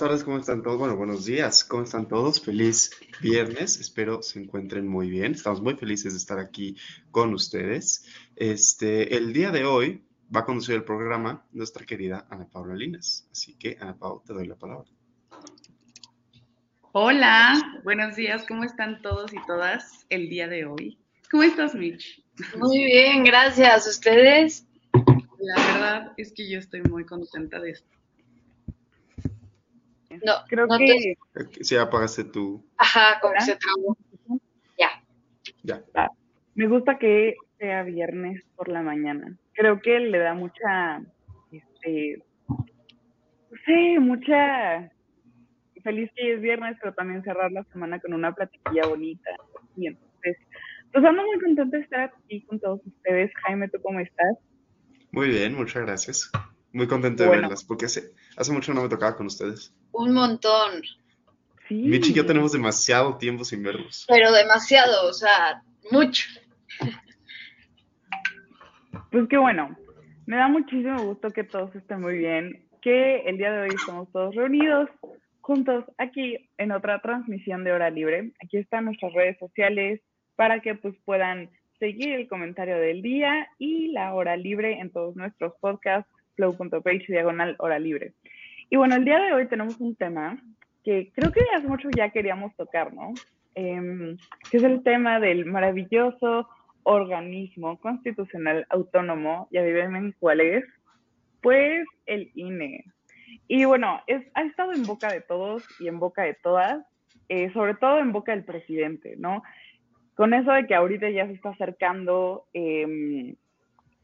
Tardes, ¿cómo están todos? Bueno, buenos días, ¿cómo están todos? Feliz viernes, espero se encuentren muy bien. Estamos muy felices de estar aquí con ustedes. Este, el día de hoy va a conducir el programa nuestra querida Ana Paula Linas. Así que, Ana Paula, te doy la palabra. Hola, buenos días, ¿cómo están todos y todas el día de hoy? ¿Cómo estás, Mitch? Muy bien, gracias. ¿Ustedes? La verdad es que yo estoy muy contenta de esto. No, Creo no que te- Si apagaste tu... Ajá, como ¿Hola? se trabó. Ya. Ya. me gusta que sea viernes por la mañana. Creo que le da mucha, este, no sé, mucha feliz que es viernes, pero también cerrar la semana con una platiquilla bonita. Y entonces, pues ando muy contenta de estar aquí con todos ustedes. Jaime, ¿tú cómo estás? Muy bien, muchas gracias. Muy contento de Bueno. verlas, porque hace, hace mucho no me tocaba con ustedes. Un montón, Sí. Mitch y yo tenemos demasiado tiempo sin vernos. pero demasiado, o sea, mucho. Pues qué bueno, me da muchísimo gusto que todos estén muy bien, que el día de hoy estamos todos reunidos juntos aquí en otra transmisión de Hora Libre. Aquí están nuestras redes sociales para que pues puedan seguir el comentario del día y la hora libre en todos nuestros podcasts, flow.page diagonal hora libre. Y bueno, el día de hoy tenemos un tema que creo que hace mucho ya queríamos tocar, ¿no? Em, que es el tema del maravilloso organismo constitucional autónomo, y adivinen cuál es, pues el INE. Y bueno, es, ha estado en boca de todos y en boca de todas, eh, sobre todo en boca del presidente, ¿no? Con eso de que ahorita ya se está acercando em,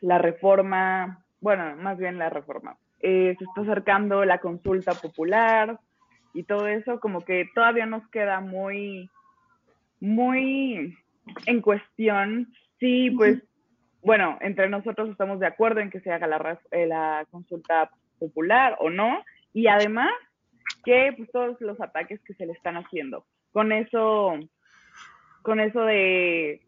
la reforma, bueno, más bien la reforma, eh, se está acercando la consulta popular y todo eso, como que todavía nos queda muy, muy en cuestión Sí, pues, bueno, entre nosotros estamos de acuerdo en que se haga la, eh, la consulta popular o no, y además que pues todos los ataques que se le están haciendo. Con eso, con eso de,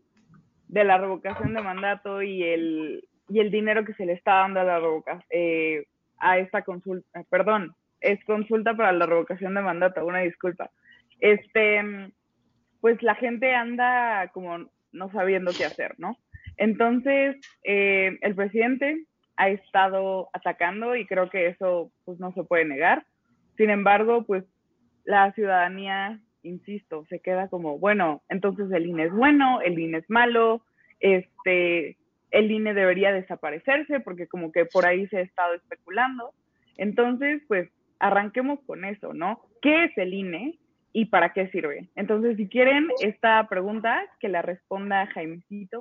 de la revocación de mandato y el, y el dinero que se le está dando a la revoca, eh, a esta consulta, perdón, es consulta para la revocación de mandato, una disculpa. Este, pues la gente anda como no sabiendo qué hacer, ¿no? Entonces, eh, el presidente ha estado atacando y creo que eso pues no se puede negar. Sin embargo, pues la ciudadanía, insisto, se queda como, bueno, entonces el INE es bueno, el INE es malo, este, el INE debería desaparecerse porque como que por ahí se ha estado especulando. Entonces, pues arranquemos con eso, ¿no? ¿Qué es el INE y para qué sirve? Entonces, si quieren esta pregunta, que la responda Jaimecito.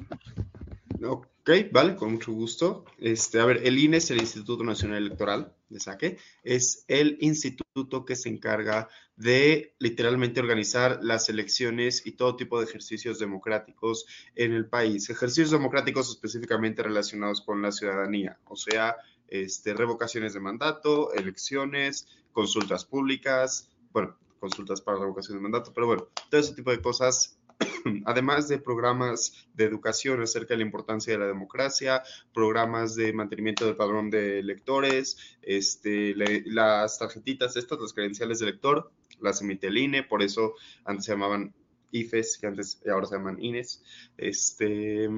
Ok, vale, con mucho gusto. Este, a ver, el INE es el Instituto Nacional Electoral de Saque. Es el instituto que se encarga de literalmente organizar las elecciones y todo tipo de ejercicios democráticos en el país. Ejercicios democráticos específicamente relacionados con la ciudadanía, o sea, este, revocaciones de mandato, elecciones, consultas públicas, bueno, consultas para revocación de mandato, pero bueno, todo ese tipo de cosas además de programas de educación acerca de la importancia de la democracia, programas de mantenimiento del padrón de electores, este, las tarjetitas estas, las credenciales de elector, las emite el INE, por eso antes se llamaban IFES, que antes ahora se llaman INES. Este,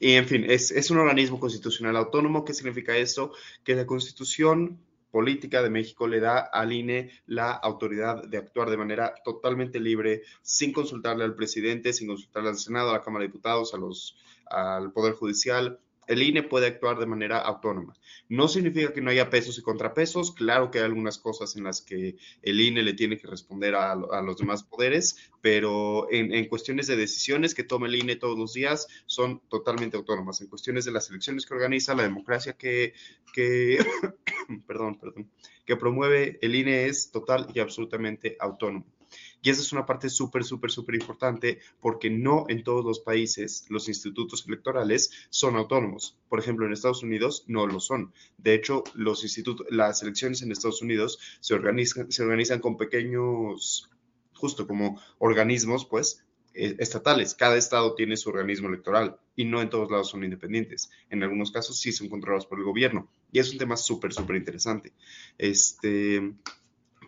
y en fin, es, es un organismo constitucional autónomo. ¿Qué significa esto? Que la constitución política de México le da al INE la autoridad de actuar de manera totalmente libre, sin consultarle al presidente, sin consultarle al Senado, a la Cámara de Diputados, a los, al Poder Judicial. El INE puede actuar de manera autónoma. No significa que no haya pesos y contrapesos. Claro que hay algunas cosas en las que el INE le tiene que responder a, los demás poderes, pero en, en, cuestiones de decisiones que toma el INE todos los días son totalmente autónomas. En cuestiones de las elecciones que organiza, la democracia que, que perdón, perdón, que promueve el INE es total y absolutamente autónomo. Y esa es una parte súper, súper, súper importante porque no en todos los países los institutos electorales son autónomos. Por ejemplo, en Estados Unidos no lo son. De hecho, los institutos, las elecciones en Estados Unidos se organizan, con pequeños, justo como organismos, pues, eh, estatales. Cada estado tiene su organismo electoral y no en todos lados son independientes. En algunos casos sí son controlados por el gobierno. Y es un tema súper, súper interesante. Este,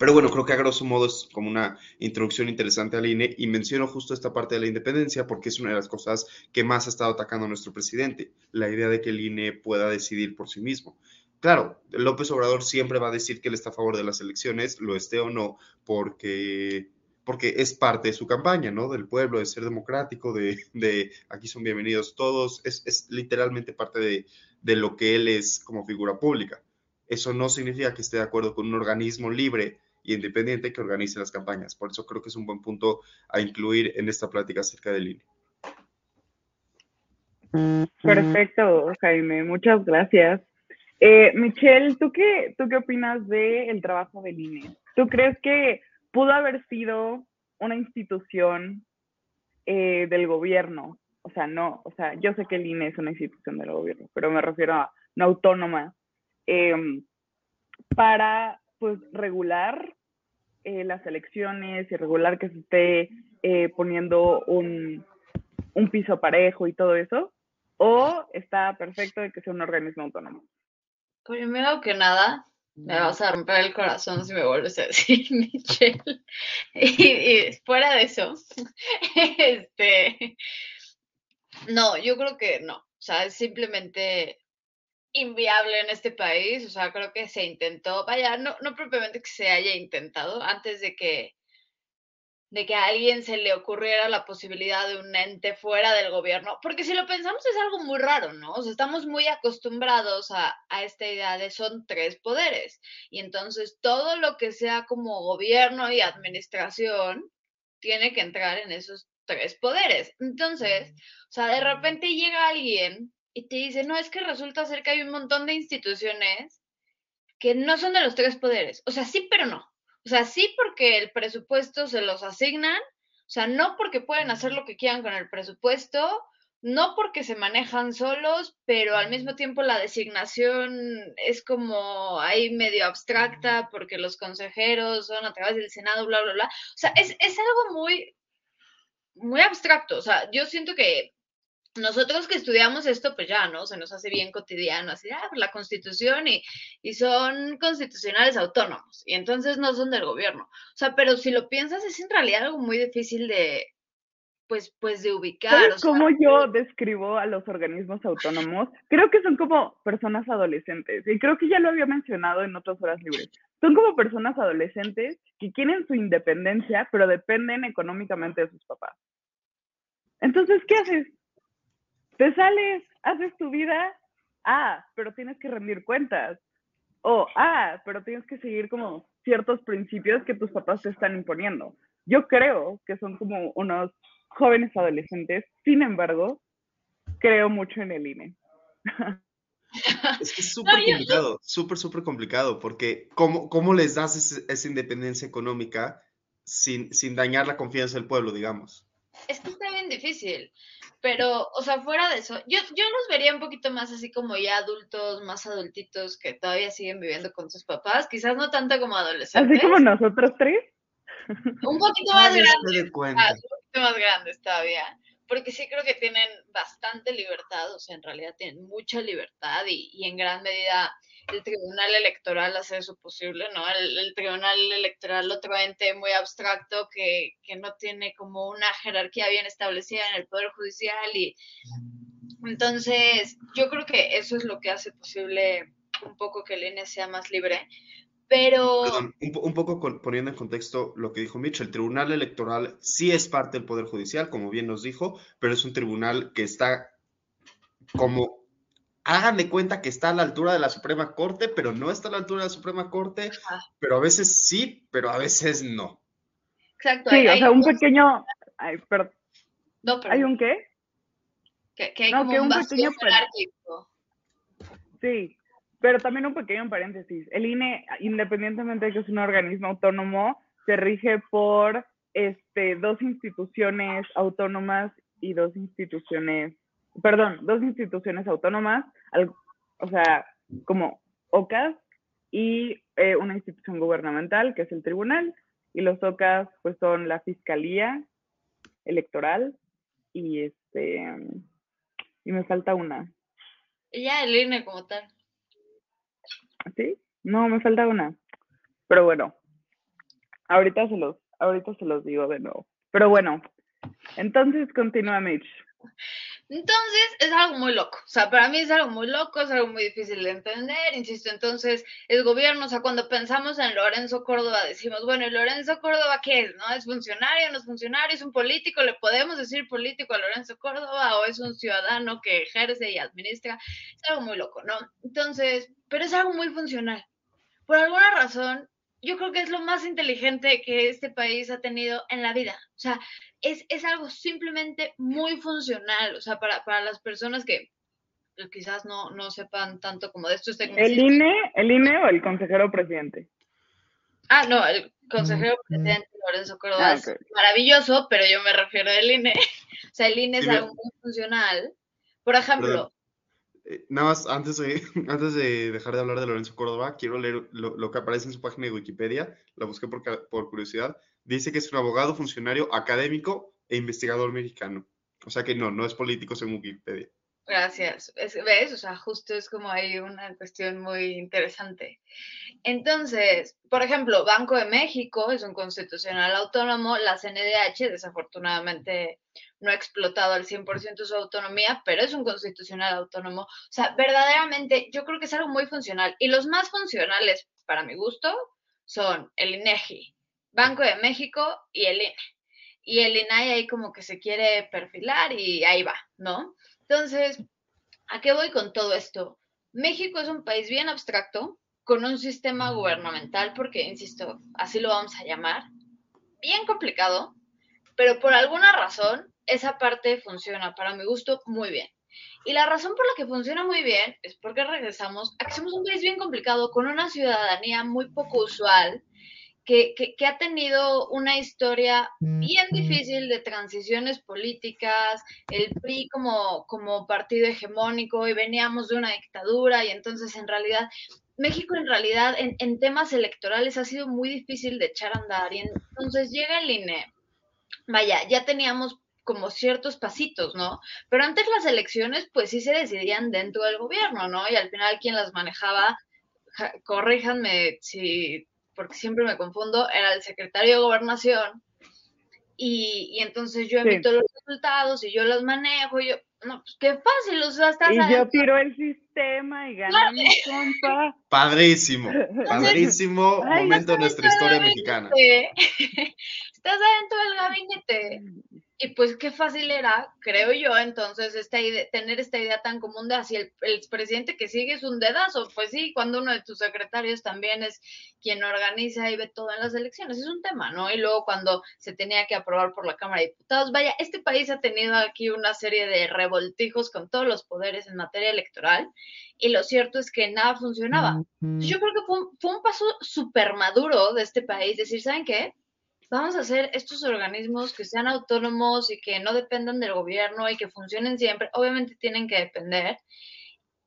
pero bueno, creo que a grosso modo es como una introducción interesante al INE y menciono justo esta parte de la independencia porque es una de las cosas que más ha estado atacando a nuestro presidente, la idea de que el INE pueda decidir por sí mismo. Claro, López Obrador siempre va a decir que él está a favor de las elecciones, lo esté o no, porque porque es parte de su campaña, ¿no? Del pueblo, de ser democrático, de, aquí son bienvenidos todos, es, literalmente parte de, de, lo que él es como figura pública. Eso no significa que esté de acuerdo con un organismo libre e independiente que organice las campañas. Por eso creo que es un buen punto a incluir en esta plática acerca del INE. Perfecto, Jaime, muchas gracias. Eh, Michelle, ¿tú qué, ¿tú qué opinas del trabajo del INE? ¿Tú crees que pudo haber sido una institución eh, del gobierno, o sea, no, o sea, yo sé que el INE es una institución del gobierno, pero me refiero a una autónoma, em, para pues regular eh, las elecciones y regular que se esté eh, poniendo un, un piso parejo y todo eso, o está perfecto de que sea un organismo autónomo. Primero que nada, me vas a romper el corazón si me vuelves a decir Michelle. Y, fuera de eso, este, no, yo creo que no. O sea, es simplemente inviable en este país. O sea, creo que se intentó, vaya, no, no propiamente que se haya intentado antes de que de que a alguien se le ocurriera la posibilidad de un ente fuera del gobierno, porque si lo pensamos es algo muy raro, ¿no? O sea, estamos muy acostumbrados a, a, esta idea de son tres poderes, y entonces todo lo que sea como gobierno y administración tiene que entrar en esos tres poderes. Entonces, o sea, de repente llega alguien y te dice, no, es que resulta ser que hay un montón de instituciones que no son de los tres poderes. O sea, sí, pero no. O sea, sí porque el presupuesto se los asignan, o sea, no porque pueden hacer lo que quieran con el presupuesto, no porque se manejan solos, pero al mismo tiempo la designación es como ahí medio abstracta porque los consejeros son a través del Senado, bla, bla, bla. O sea, es, es algo muy, muy abstracto. O sea, yo siento que nosotros que estudiamos esto, pues ya, ¿no? Se nos hace bien cotidiano, así, ah, pues la constitución y, y son constitucionales autónomos, y entonces no son del gobierno. O sea, pero si lo piensas, es en realidad algo muy difícil de, pues, pues de ubicar. ¿Sabes cómo yo describo a los organismos autónomos? Creo que son como personas adolescentes, y creo que ya lo había mencionado en otras horas libres. Son como personas adolescentes que quieren su independencia, pero dependen económicamente de sus papás. Entonces, ¿qué haces? Te sales, haces tu vida, ah, pero tienes que rendir cuentas. O, ah, pero tienes que seguir como ciertos principios que tus papás te están imponiendo. Yo creo que son como unos jóvenes adolescentes, sin embargo, creo mucho en el INE. Es que es súper complicado, súper, súper complicado, porque ¿cómo, cómo les das esa independencia económica sin, sin dañar la confianza del pueblo, digamos? Es que está bien difícil. Pero, o sea, fuera de eso, yo, yo los vería un poquito más así como ya adultos, más adultitos que todavía siguen viviendo con sus papás, quizás no tanto como adolescentes. Así como nosotros tres. Un poquito más grandes. Ah, un poquito más grandes todavía. Porque sí creo que tienen bastante libertad, o sea, en realidad tienen mucha libertad y, y en gran medida el Tribunal Electoral hace eso posible, ¿no? El, Tribunal Electoral, otro ente muy abstracto que, que, no tiene como una jerarquía bien establecida en el Poder Judicial y entonces yo creo que eso es lo que hace posible un poco que el INE sea más libre. Pero... un, un, poco poniendo en contexto lo que dijo Mitch, el Tribunal Electoral sí es parte del Poder Judicial, como bien nos dijo, pero es un tribunal que está como hagan de cuenta que está a la altura de la Suprema Corte, pero no está a la altura de la Suprema Corte, pero a veces sí, pero a veces no. Exacto. Sí, o sea, un pequeño... Ay, perdón. No, pero... ¿Hay un qué? Que, hay como un, pequeño Sí, pero también un pequeño paréntesis. El INE, independientemente de que es un organismo autónomo, se rige por este, dos instituciones autónomas y dos instituciones, perdón, dos instituciones autónomas, o sea, como OCAS y eh, una institución gubernamental que es el tribunal y los OCAS pues son la Fiscalía Electoral y este y me falta una. Y ya el INE como tal. ¿Sí? No, me falta una. Pero bueno, ahorita se los, ahorita se los digo de nuevo. Pero bueno, entonces continúa Mitch. Entonces es algo muy loco, o sea, para mí es algo muy loco, es algo muy difícil de entender, insisto, entonces el gobierno, o sea, cuando pensamos en Lorenzo Córdoba decimos, bueno, ¿y Lorenzo Córdoba qué es? ¿No? ¿Es funcionario, no es funcionario, es un político? ¿Le podemos decir político a Lorenzo Córdoba o es un ciudadano que ejerce y administra? Es algo muy loco, ¿no? Entonces, pero es algo muy funcional. Por alguna razón, yo creo que es lo más inteligente que este país ha tenido en la vida. O sea, es, es algo simplemente muy funcional. O sea, para, para las personas que pues, quizás no, no sepan tanto como de estos ¿El INE, ¿El INE o el consejero presidente? Ah, no, el consejero presidente Lorenzo Córdoba ah, es maravilloso, pero yo me refiero al INE. o sea, el INE es algo muy funcional. Por ejemplo, eh, nada más, antes de, antes de dejar de hablar de Lorenzo Córdoba, quiero leer lo, que aparece en su página de Wikipedia, la busqué por, por, curiosidad. Dice que es un abogado, funcionario, académico e investigador mexicano. O sea que no, no es político según Wikipedia. Gracias. ¿Ves? O sea, justo es como hay una cuestión muy interesante. Entonces, por ejemplo, Banco de México es un constitucional autónomo, la CNDH desafortunadamente no ha explotado al 100% su autonomía, pero es un constitucional autónomo. O sea, verdaderamente yo creo que es algo muy funcional. Y los más funcionales, para mi gusto, son el INEGI, Banco de México y el INE. Y el INAI ahí como que se quiere perfilar y ahí va, ¿no? Entonces, ¿a qué voy con todo esto? México es un país bien abstracto, con un sistema gubernamental, porque, insisto, así lo vamos a llamar, bien complicado, pero por alguna razón esa parte funciona, para mi gusto, muy bien. Y la razón por la que funciona muy bien es porque regresamos a que somos un país bien complicado, con una ciudadanía muy poco usual, que, que, ha tenido una historia bien difícil de transiciones políticas, el PRI como, como partido hegemónico y veníamos de una dictadura y entonces en realidad México en realidad en, en temas electorales ha sido muy difícil de echar a andar y entonces llega el INE, vaya, ya teníamos como ciertos pasitos, ¿no? Pero antes las elecciones pues sí se decidían dentro del gobierno, ¿no? Y al final quien las manejaba, corríjanme si porque siempre me confundo, era el secretario de gobernación. Y, y entonces yo emito los resultados y yo los manejo. Y yo, no, pues qué fácil, o sea, estás Y yo tiro el sistema y gano mi compa. Padrísimo, padrísimo momento de nuestra historia mexicana. estás adentro del gabinete y pues qué fácil era, creo yo, entonces esta idea, tener esta idea tan común de así el, el, presidente que sigue es un dedazo, pues sí, cuando uno de tus secretarios también es quien organiza y ve todo en las elecciones, es un tema, ¿no? Y luego cuando se tenía que aprobar por la Cámara de Diputados, vaya, este país ha tenido aquí una serie de revoltijos con todos los poderes en materia electoral y lo cierto es que nada funcionaba. Yo creo que fue un, fue un paso súper maduro de este país, decir, ¿saben qué? Vamos a hacer estos organismos que sean autónomos y que no dependan del gobierno y que funcionen siempre. Obviamente tienen que depender.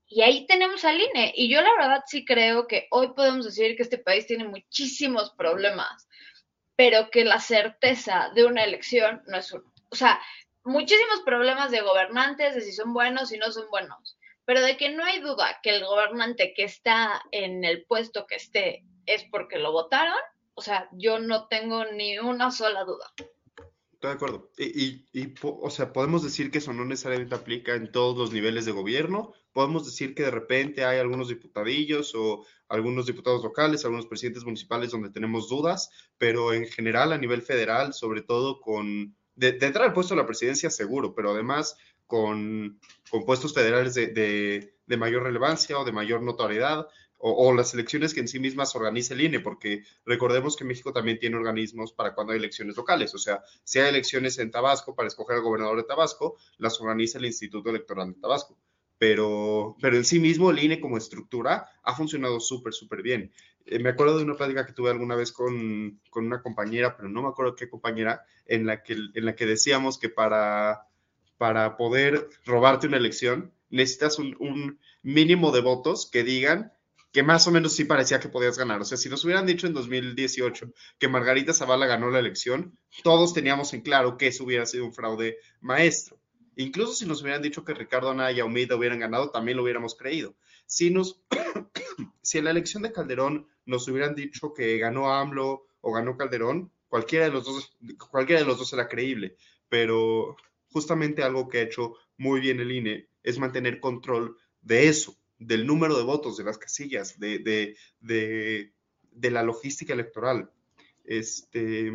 Y ahí tenemos al INE. Y yo la verdad sí creo que hoy podemos decir que este país tiene muchísimos problemas, pero que la certeza de una elección no es uno. O sea, muchísimos problemas de gobernantes, de si son buenos y no son buenos, pero de que no hay duda que el gobernante que está en el puesto que esté es porque lo votaron, o sea, yo no tengo ni una sola duda. Estoy de acuerdo. Y, y, o sea, podemos decir que eso no necesariamente aplica en todos los niveles de gobierno. Podemos decir que de repente hay algunos diputadillos o algunos diputados locales, algunos presidentes municipales donde tenemos dudas, pero en general a nivel federal, sobre todo con, de, de entrar al puesto de la presidencia seguro, pero además con, con puestos federales de, de, de mayor relevancia o de mayor notoriedad, o, las elecciones que en sí mismas organiza el INE, porque recordemos que México también tiene organismos para cuando hay elecciones locales, o sea, si hay elecciones en Tabasco para escoger al gobernador de Tabasco, las organiza el Instituto Electoral de Tabasco. pero, pero en sí mismo el INE como estructura ha funcionado súper, súper bien. Eh, me acuerdo de una plática que tuve alguna vez con, con, una compañera, pero no me acuerdo qué compañera, en la que, en la que decíamos que para, para poder robarte una elección necesitas un, un mínimo de votos que digan que más o menos sí parecía que podías ganar. O sea, si nos hubieran dicho en 2018 que Margarita Zavala ganó la elección, todos teníamos en claro que eso hubiera sido un fraude maestro. Incluso si nos hubieran dicho que Ricardo Anaya y Aumida hubieran ganado, también lo hubiéramos creído. Si, nos, si en la elección de Calderón nos hubieran dicho que ganó AMLO o ganó Calderón, cualquiera de los dos, cualquiera de los dos era creíble. Pero justamente algo que ha hecho muy bien el INE es mantener control de eso del número de votos de las casillas, de, de, de, de la logística electoral. Este,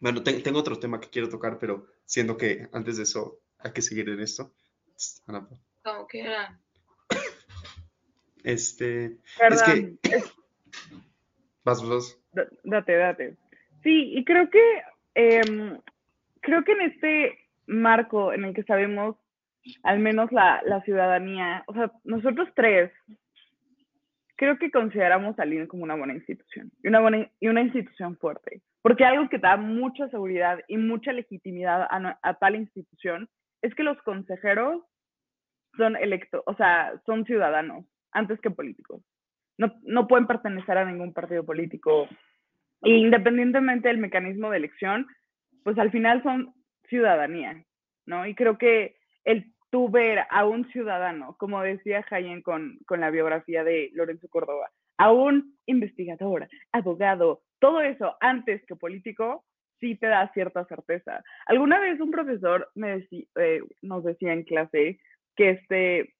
bueno, tengo otro tema que quiero tocar, pero siendo que antes de eso hay que seguir en esto. Ana. Como quiera. Este, es que... Vas, vas. Date, date. Sí, y creo que, eh, creo que en este marco en el que sabemos al menos la, la ciudadanía, o sea, nosotros tres, creo que consideramos al INE como una buena institución y una, buena, y una institución fuerte, porque algo que da mucha seguridad y mucha legitimidad a, a tal institución es que los consejeros son electos, o sea, son ciudadanos antes que políticos. No, no pueden pertenecer a ningún partido político. Independientemente del mecanismo de elección, pues al final son ciudadanía, ¿no? Y creo que el tú ver a un ciudadano, como decía Jayen con, con la biografía de Lorenzo Córdoba, a un investigador, abogado, todo eso antes que político, sí te da cierta certeza. Alguna vez un profesor me eh, nos decía en clase que, este,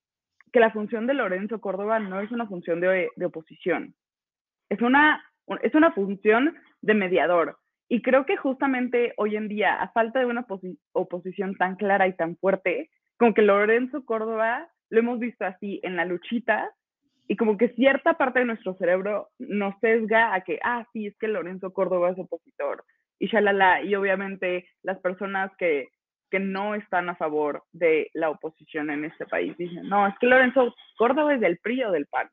que la función de Lorenzo Córdoba no es una función de, de oposición, es una, es una función de mediador. Y creo que justamente hoy en día, a falta de una oposición tan clara y tan fuerte, como que Lorenzo Córdoba lo hemos visto así en la luchita y como que cierta parte de nuestro cerebro nos sesga a que, ah, sí, es que Lorenzo Córdoba es opositor y shalala, y obviamente las personas que, que no están a favor de la oposición en este país dicen, no, es que Lorenzo Córdoba es del PRI o del PAN.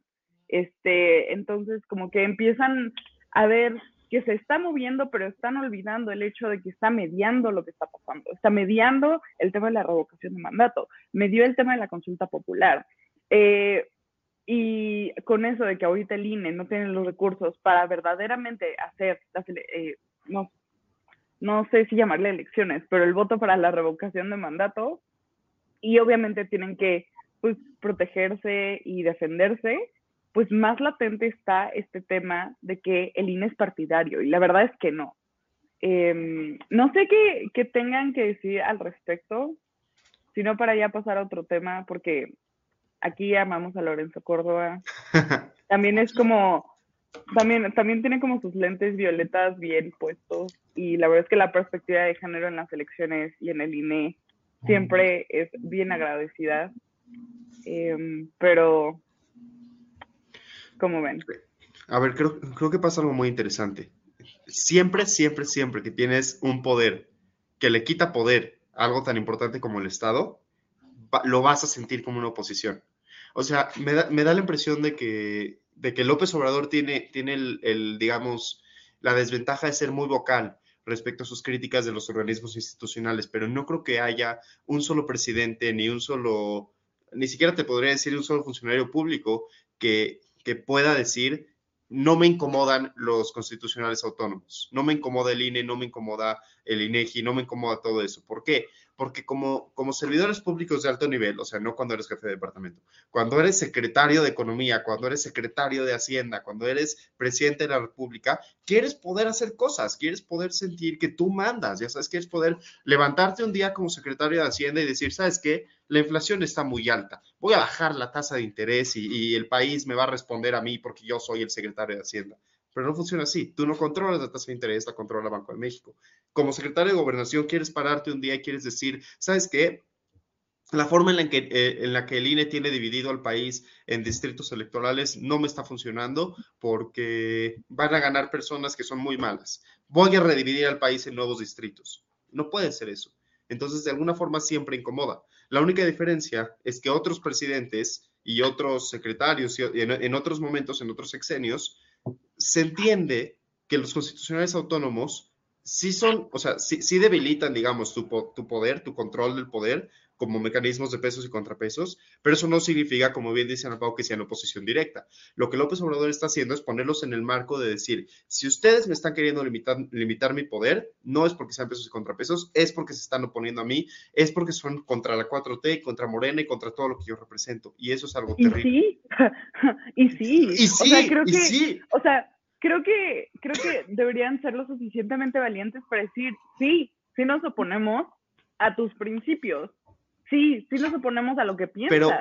Este, entonces como que empiezan a ver que se está moviendo, pero están olvidando el hecho de que está mediando lo que está pasando. Está mediando el tema de la revocación de mandato, medió el tema de la consulta popular. Eh, y con eso de que ahorita el INE no tiene los recursos para verdaderamente hacer, eh, no, no sé si llamarle elecciones, pero el voto para la revocación de mandato, y obviamente tienen que pues, protegerse y defenderse, pues más latente está este tema de que el INE es partidario y la verdad es que no. Em, no sé qué, tengan que decir al respecto, sino para ya pasar a otro tema, porque aquí amamos a Lorenzo Córdoba. También es como, también, también tiene como sus lentes violetas bien puestos y la verdad es que la perspectiva de género en las elecciones y en el INE siempre es bien agradecida. Em, pero ¿Cómo ven? A ver, creo, creo que pasa algo muy interesante. Siempre, siempre, siempre que tienes un poder que le quita poder algo tan importante como el Estado, lo vas a sentir como una oposición. O sea, me da, me da la impresión de que, de que López Obrador tiene, tiene el, digamos, la desventaja de ser muy vocal respecto a sus críticas de los organismos institucionales, pero no creo que haya un solo presidente, ni un solo, ni siquiera te podría decir un solo funcionario público que, que pueda decir, no me incomodan los constitucionales autónomos, no me incomoda el INE, no me incomoda el INEGI, no me incomoda todo eso. ¿Por qué? Porque como, como servidores públicos de alto nivel, o sea, no cuando eres jefe de departamento, cuando eres secretario de Economía, cuando eres secretario de Hacienda, cuando eres presidente de la República, quieres poder hacer cosas, quieres poder sentir que tú mandas, ya sabes, quieres poder levantarte un día como secretario de Hacienda y decir, ¿sabes qué? la inflación está muy alta. Voy a bajar la tasa de interés y, el país me va a responder a mí porque yo soy el secretario de Hacienda. Pero no funciona así. Tú no controlas la tasa de interés, la controla Banco de México. Como secretario de Gobernación, quieres pararte un día y quieres decir, ¿sabes qué? La forma en la, que, eh, en la que el INE tiene dividido al país en distritos electorales no me está funcionando porque van a ganar personas que son muy malas. Voy a redividir al país en nuevos distritos. No puede ser eso. Entonces, de alguna forma siempre incomoda. La única diferencia es que otros presidentes y otros secretarios y en, en otros momentos, en otros sexenios, se entiende que los constitucionales autónomos sí son, o sea, sí, sí debilitan, digamos, tu, tu poder, tu control del poder, como mecanismos de pesos y contrapesos, pero eso no significa, como bien dice Ana Pau, que sean oposición directa. Lo que López Obrador está haciendo es ponerlos en el marco de decir, si ustedes me están queriendo limitar, limitar mi poder, no es porque sean pesos y contrapesos, es porque se están oponiendo a mí, es porque son contra la 4T, contra Morena y contra todo lo que yo represento. Y eso es algo Y terrible. sí, y sí. Y o sí, sea, creo y que, sí. o sea, creo que, creo que deberían ser lo suficientemente valientes para decir, sí, sí nos oponemos a tus principios. Sí, sí nos oponemos a lo que piensas. Pero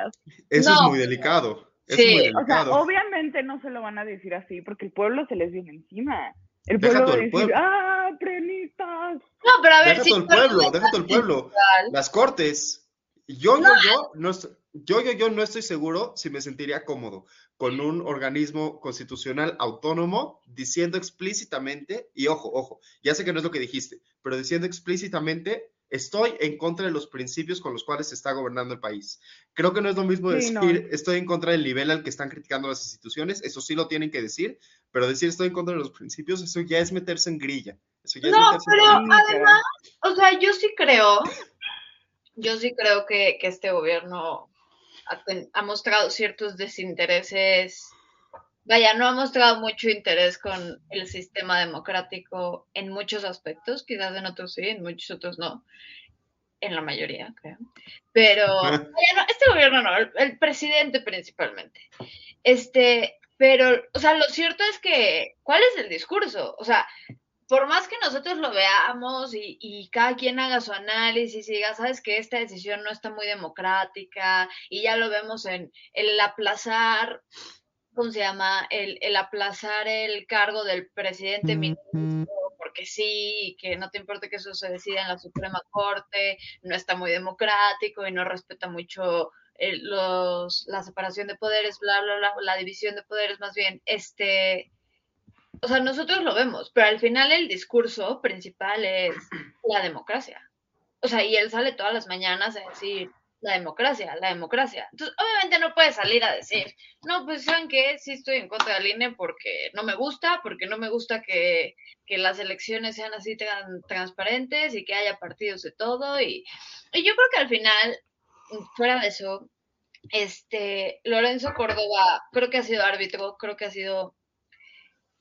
Eso No. es muy delicado. Es Sí, muy o sea, delicado. obviamente no se lo van a decir así porque el pueblo se les viene encima. El Deja pueblo va todo a el decir, pueblo. ¡ah, prenitas! No, pero a ver, deja si todo el pueblo, deja todo el pueblo. Las cortes. Yo, yo, yo, no yo, yo, yo no estoy seguro si me sentiría cómodo con un organismo constitucional autónomo diciendo explícitamente, y ojo, ojo, ya sé que no es lo que dijiste, pero diciendo explícitamente, estoy en contra de los principios con los cuales se está gobernando el país. Creo que no es lo mismo Sí, decir no. estoy en contra del nivel al que están criticando las instituciones, eso sí lo tienen que decir, pero decir estoy en contra de los principios, eso ya es meterse en grilla. Eso ya es No, pero además, o sea, yo sí creo, yo sí creo que, que este gobierno ha mostrado ciertos desintereses, vaya, no ha mostrado mucho interés con el sistema democrático en muchos aspectos, quizás en otros sí, en muchos otros no, en la mayoría, creo. Pero, vaya, no, este gobierno no, el, el presidente principalmente. Este, pero, o sea, lo cierto es que, ¿cuál es el discurso? O sea, por más que nosotros lo veamos y, y cada quien haga su análisis y diga, sabes que esta decisión no está muy democrática y ya lo vemos en el aplazar, ¿cómo se llama? El, el aplazar el cargo del presidente ministro porque sí, que no te importa que eso se decida en la Suprema Corte, no está muy democrático y no respeta mucho eh, los, la separación de poderes, bla, bla, bla, la división de poderes más bien, este, o sea, nosotros lo vemos, pero al final el discurso principal es la democracia. O sea, y él sale todas las mañanas a decir la democracia, la democracia. Entonces, obviamente no puede salir a decir, no, pues saben que sí estoy en contra del INE porque no me gusta, porque no me gusta que, que las elecciones sean así tan transparentes y que haya partidos de todo. Y, y yo creo que al final, fuera de eso, este, Lorenzo Córdoba creo que ha sido árbitro, creo que ha sido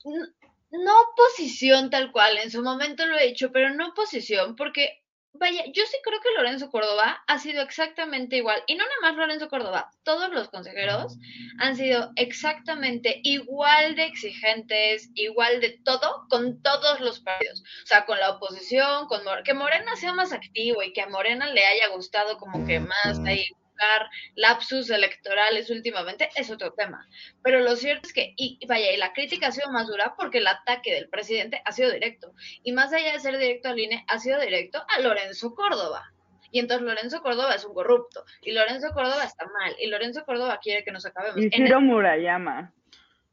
n- no posición tal cual, en su momento lo he dicho, pero no posición, porque vaya, yo sí creo que Lorenzo Córdoba ha sido exactamente igual, y no nada más Lorenzo Córdoba, todos los consejeros han sido exactamente igual de exigentes, igual de todo, con todos los partidos, o sea, con la oposición, con Mor- que Morena sea más activo y que a Morena le haya gustado como que más ahí buscar lapsus electorales últimamente, es otro tema. Pero lo cierto es que, y vaya, y la crítica ha sido más dura porque el ataque del presidente ha sido directo. Y más allá de ser directo al INE, ha sido directo a Lorenzo Córdoba. Y entonces Lorenzo Córdoba es un corrupto. Y Lorenzo Córdoba está mal. Y Lorenzo Córdoba quiere que nos acabemos. Y Ciro Murayama.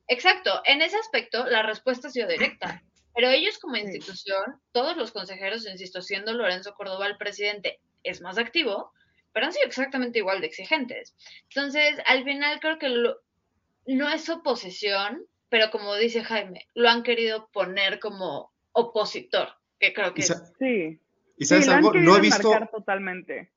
Exacto, en ese aspecto la respuesta ha sido directa, pero ellos como institución, todos los consejeros, insisto, siendo Lorenzo Córdoba el presidente, es más activo, pero han sido exactamente igual de exigentes. Entonces, al final creo que lo- no es oposición, pero como dice Jaime, lo han querido poner como opositor, que creo que Y, es sa- Sí. y Sí, sabes lo han algo, no querido he visto, totalmente.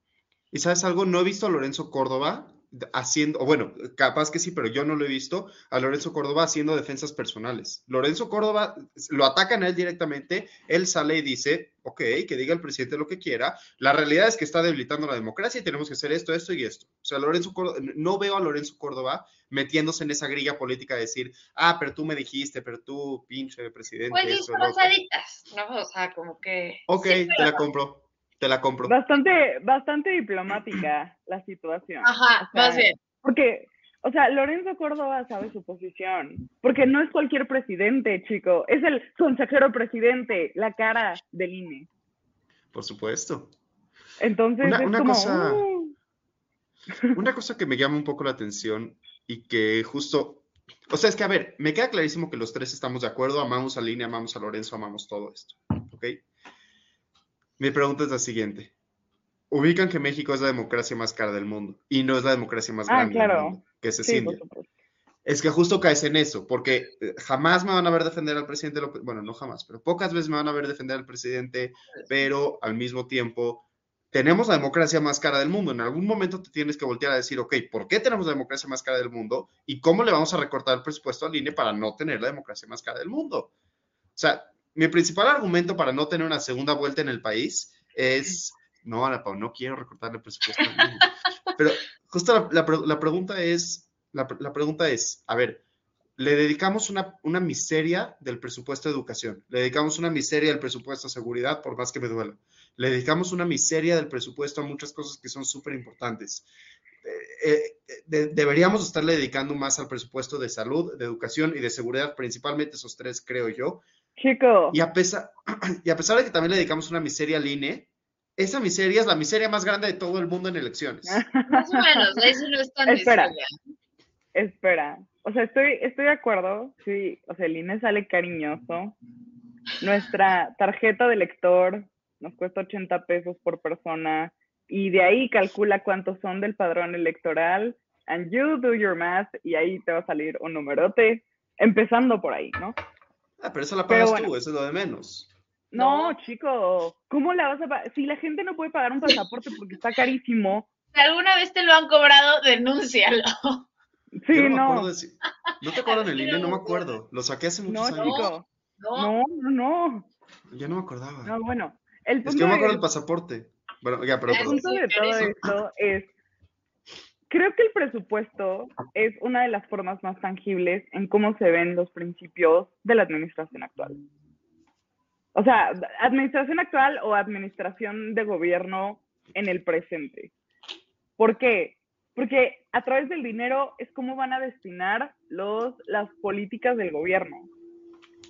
y sabes algo, no he visto a Lorenzo Córdoba haciendo, o bueno, capaz que sí, pero yo no lo he visto a Lorenzo Córdoba haciendo defensas personales. Lorenzo Córdoba lo atacan a él directamente, él sale y dice, ok, que diga el presidente lo que quiera. La realidad es que está debilitando la democracia y tenemos que hacer esto, esto y esto. O sea, Lorenzo Córdoba, no veo a Lorenzo Córdoba metiéndose en esa grilla política de decir, ah, pero tú me dijiste, pero tú, pinche presidente, pues esto, lo otro". disfrazaditas, ¿no? O sea, como que... Ok, sí, te la compro, te la compro. Bastante, bastante diplomática la situación. Ajá, O sea, más bien. Porque, o sea, Lorenzo Córdoba sabe su posición. Porque no es cualquier presidente, chico. Es el consejero presidente, la cara del INE. Por supuesto. Entonces Una- es una como. cosa- "Uh". Una cosa que me llama un poco la atención y que justo, o sea, es que a ver, me queda clarísimo que los tres estamos de acuerdo, amamos a Línea, amamos a Lorenzo, amamos todo esto, ¿ok? Mi pregunta es la siguiente. ubican que México es la democracia más cara del mundo y no es la democracia más Ah, grande claro. del mundo, que es Sí, India. Es que justo caes en eso, porque eh, jamás me van a ver defender al presidente López, bueno, no jamás, pero pocas veces me van a ver defender al presidente, pero al mismo tiempo tenemos la democracia más cara del mundo. En algún momento te tienes que voltear a decir, ok, ¿por qué tenemos la democracia más cara del mundo? ¿Y cómo le vamos a recortar el presupuesto al INE para no tener la democracia más cara del mundo? O sea, mi principal argumento para no tener una segunda vuelta en el país es, no, Ana Pau, no quiero recortarle presupuesto. Pero justo la, la la pregunta es, la, la pregunta es, a ver, le dedicamos una, una miseria del presupuesto de educación, le dedicamos una miseria del presupuesto de seguridad, por más que me duela, le dedicamos una miseria del presupuesto a muchas cosas que son súper importantes. Eh, eh, de- deberíamos estarle dedicando más al presupuesto de salud, de educación y de seguridad, principalmente esos tres, creo yo. Chico, Y a pesar, y a pesar de que también le dedicamos una miseria al INE, esa miseria es la miseria más grande de todo el mundo en elecciones. Más o menos, ahí sí no es tan Espera. miseria. espera. O sea, estoy, estoy de acuerdo. Sí, o sea, el INE sale cariñoso. Nuestra tarjeta de lector nos cuesta 80 pesos por persona y de ahí calcula cuántos son del padrón electoral and you do your math y ahí te va a salir un numerote, empezando por ahí, ¿no? Ah, pero eso la pagas bueno. tú, eso es lo de menos. No, No. chico, ¿cómo la vas a pagar? Si la gente no puede pagar un pasaporte porque está carísimo, Si alguna vez te lo han cobrado, denúncialo. sí, Yo no me no, acuerdo de si- ¿No te acuerdas en el INE? No me acuerdo. Lo saqué hace no, muchos años. chico, No, no, no, no, Ya no me acordaba. no, bueno, el es punto que yo me acuerdo del pasaporte. Bueno, ya, pero Es El perdón. punto de todo esto es, creo que el presupuesto es una de las formas más tangibles en cómo se ven los principios de la administración actual. O sea, administración actual o administración de gobierno en el presente. ¿Por qué? Porque a través del dinero es cómo van a destinar los, las políticas del gobierno.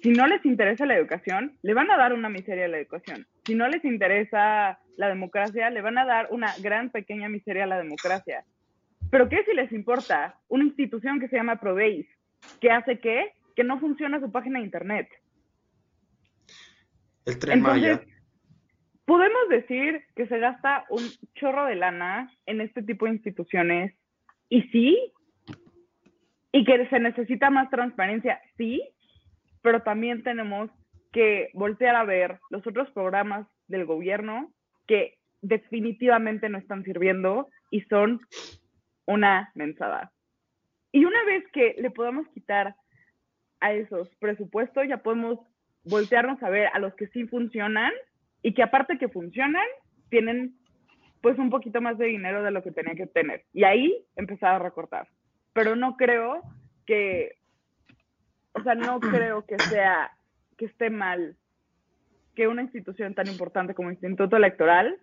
Si no les interesa la educación, le van a dar una miseria a la educación. Si no les interesa la democracia, le van a dar una gran pequeña miseria a la democracia. Pero ¿qué si les importa una institución que se llama Prodeis, que hace qué? Que no funciona su página de internet. El tren Entonces, Maya. podemos decir que se gasta un chorro de lana en este tipo de instituciones, y sí, y que se necesita más transparencia, sí, pero también tenemos que voltear a ver los otros programas del gobierno que definitivamente no están sirviendo y son una mensada. Y una vez que le podamos quitar a esos presupuestos, ya podemos voltearnos a ver a los que sí funcionan y que aparte que funcionan, tienen pues un poquito más de dinero de lo que tenían que tener. Y ahí empezar a recortar. Pero no creo que, o sea, no creo que sea, que esté mal que una institución tan importante como el Instituto Electoral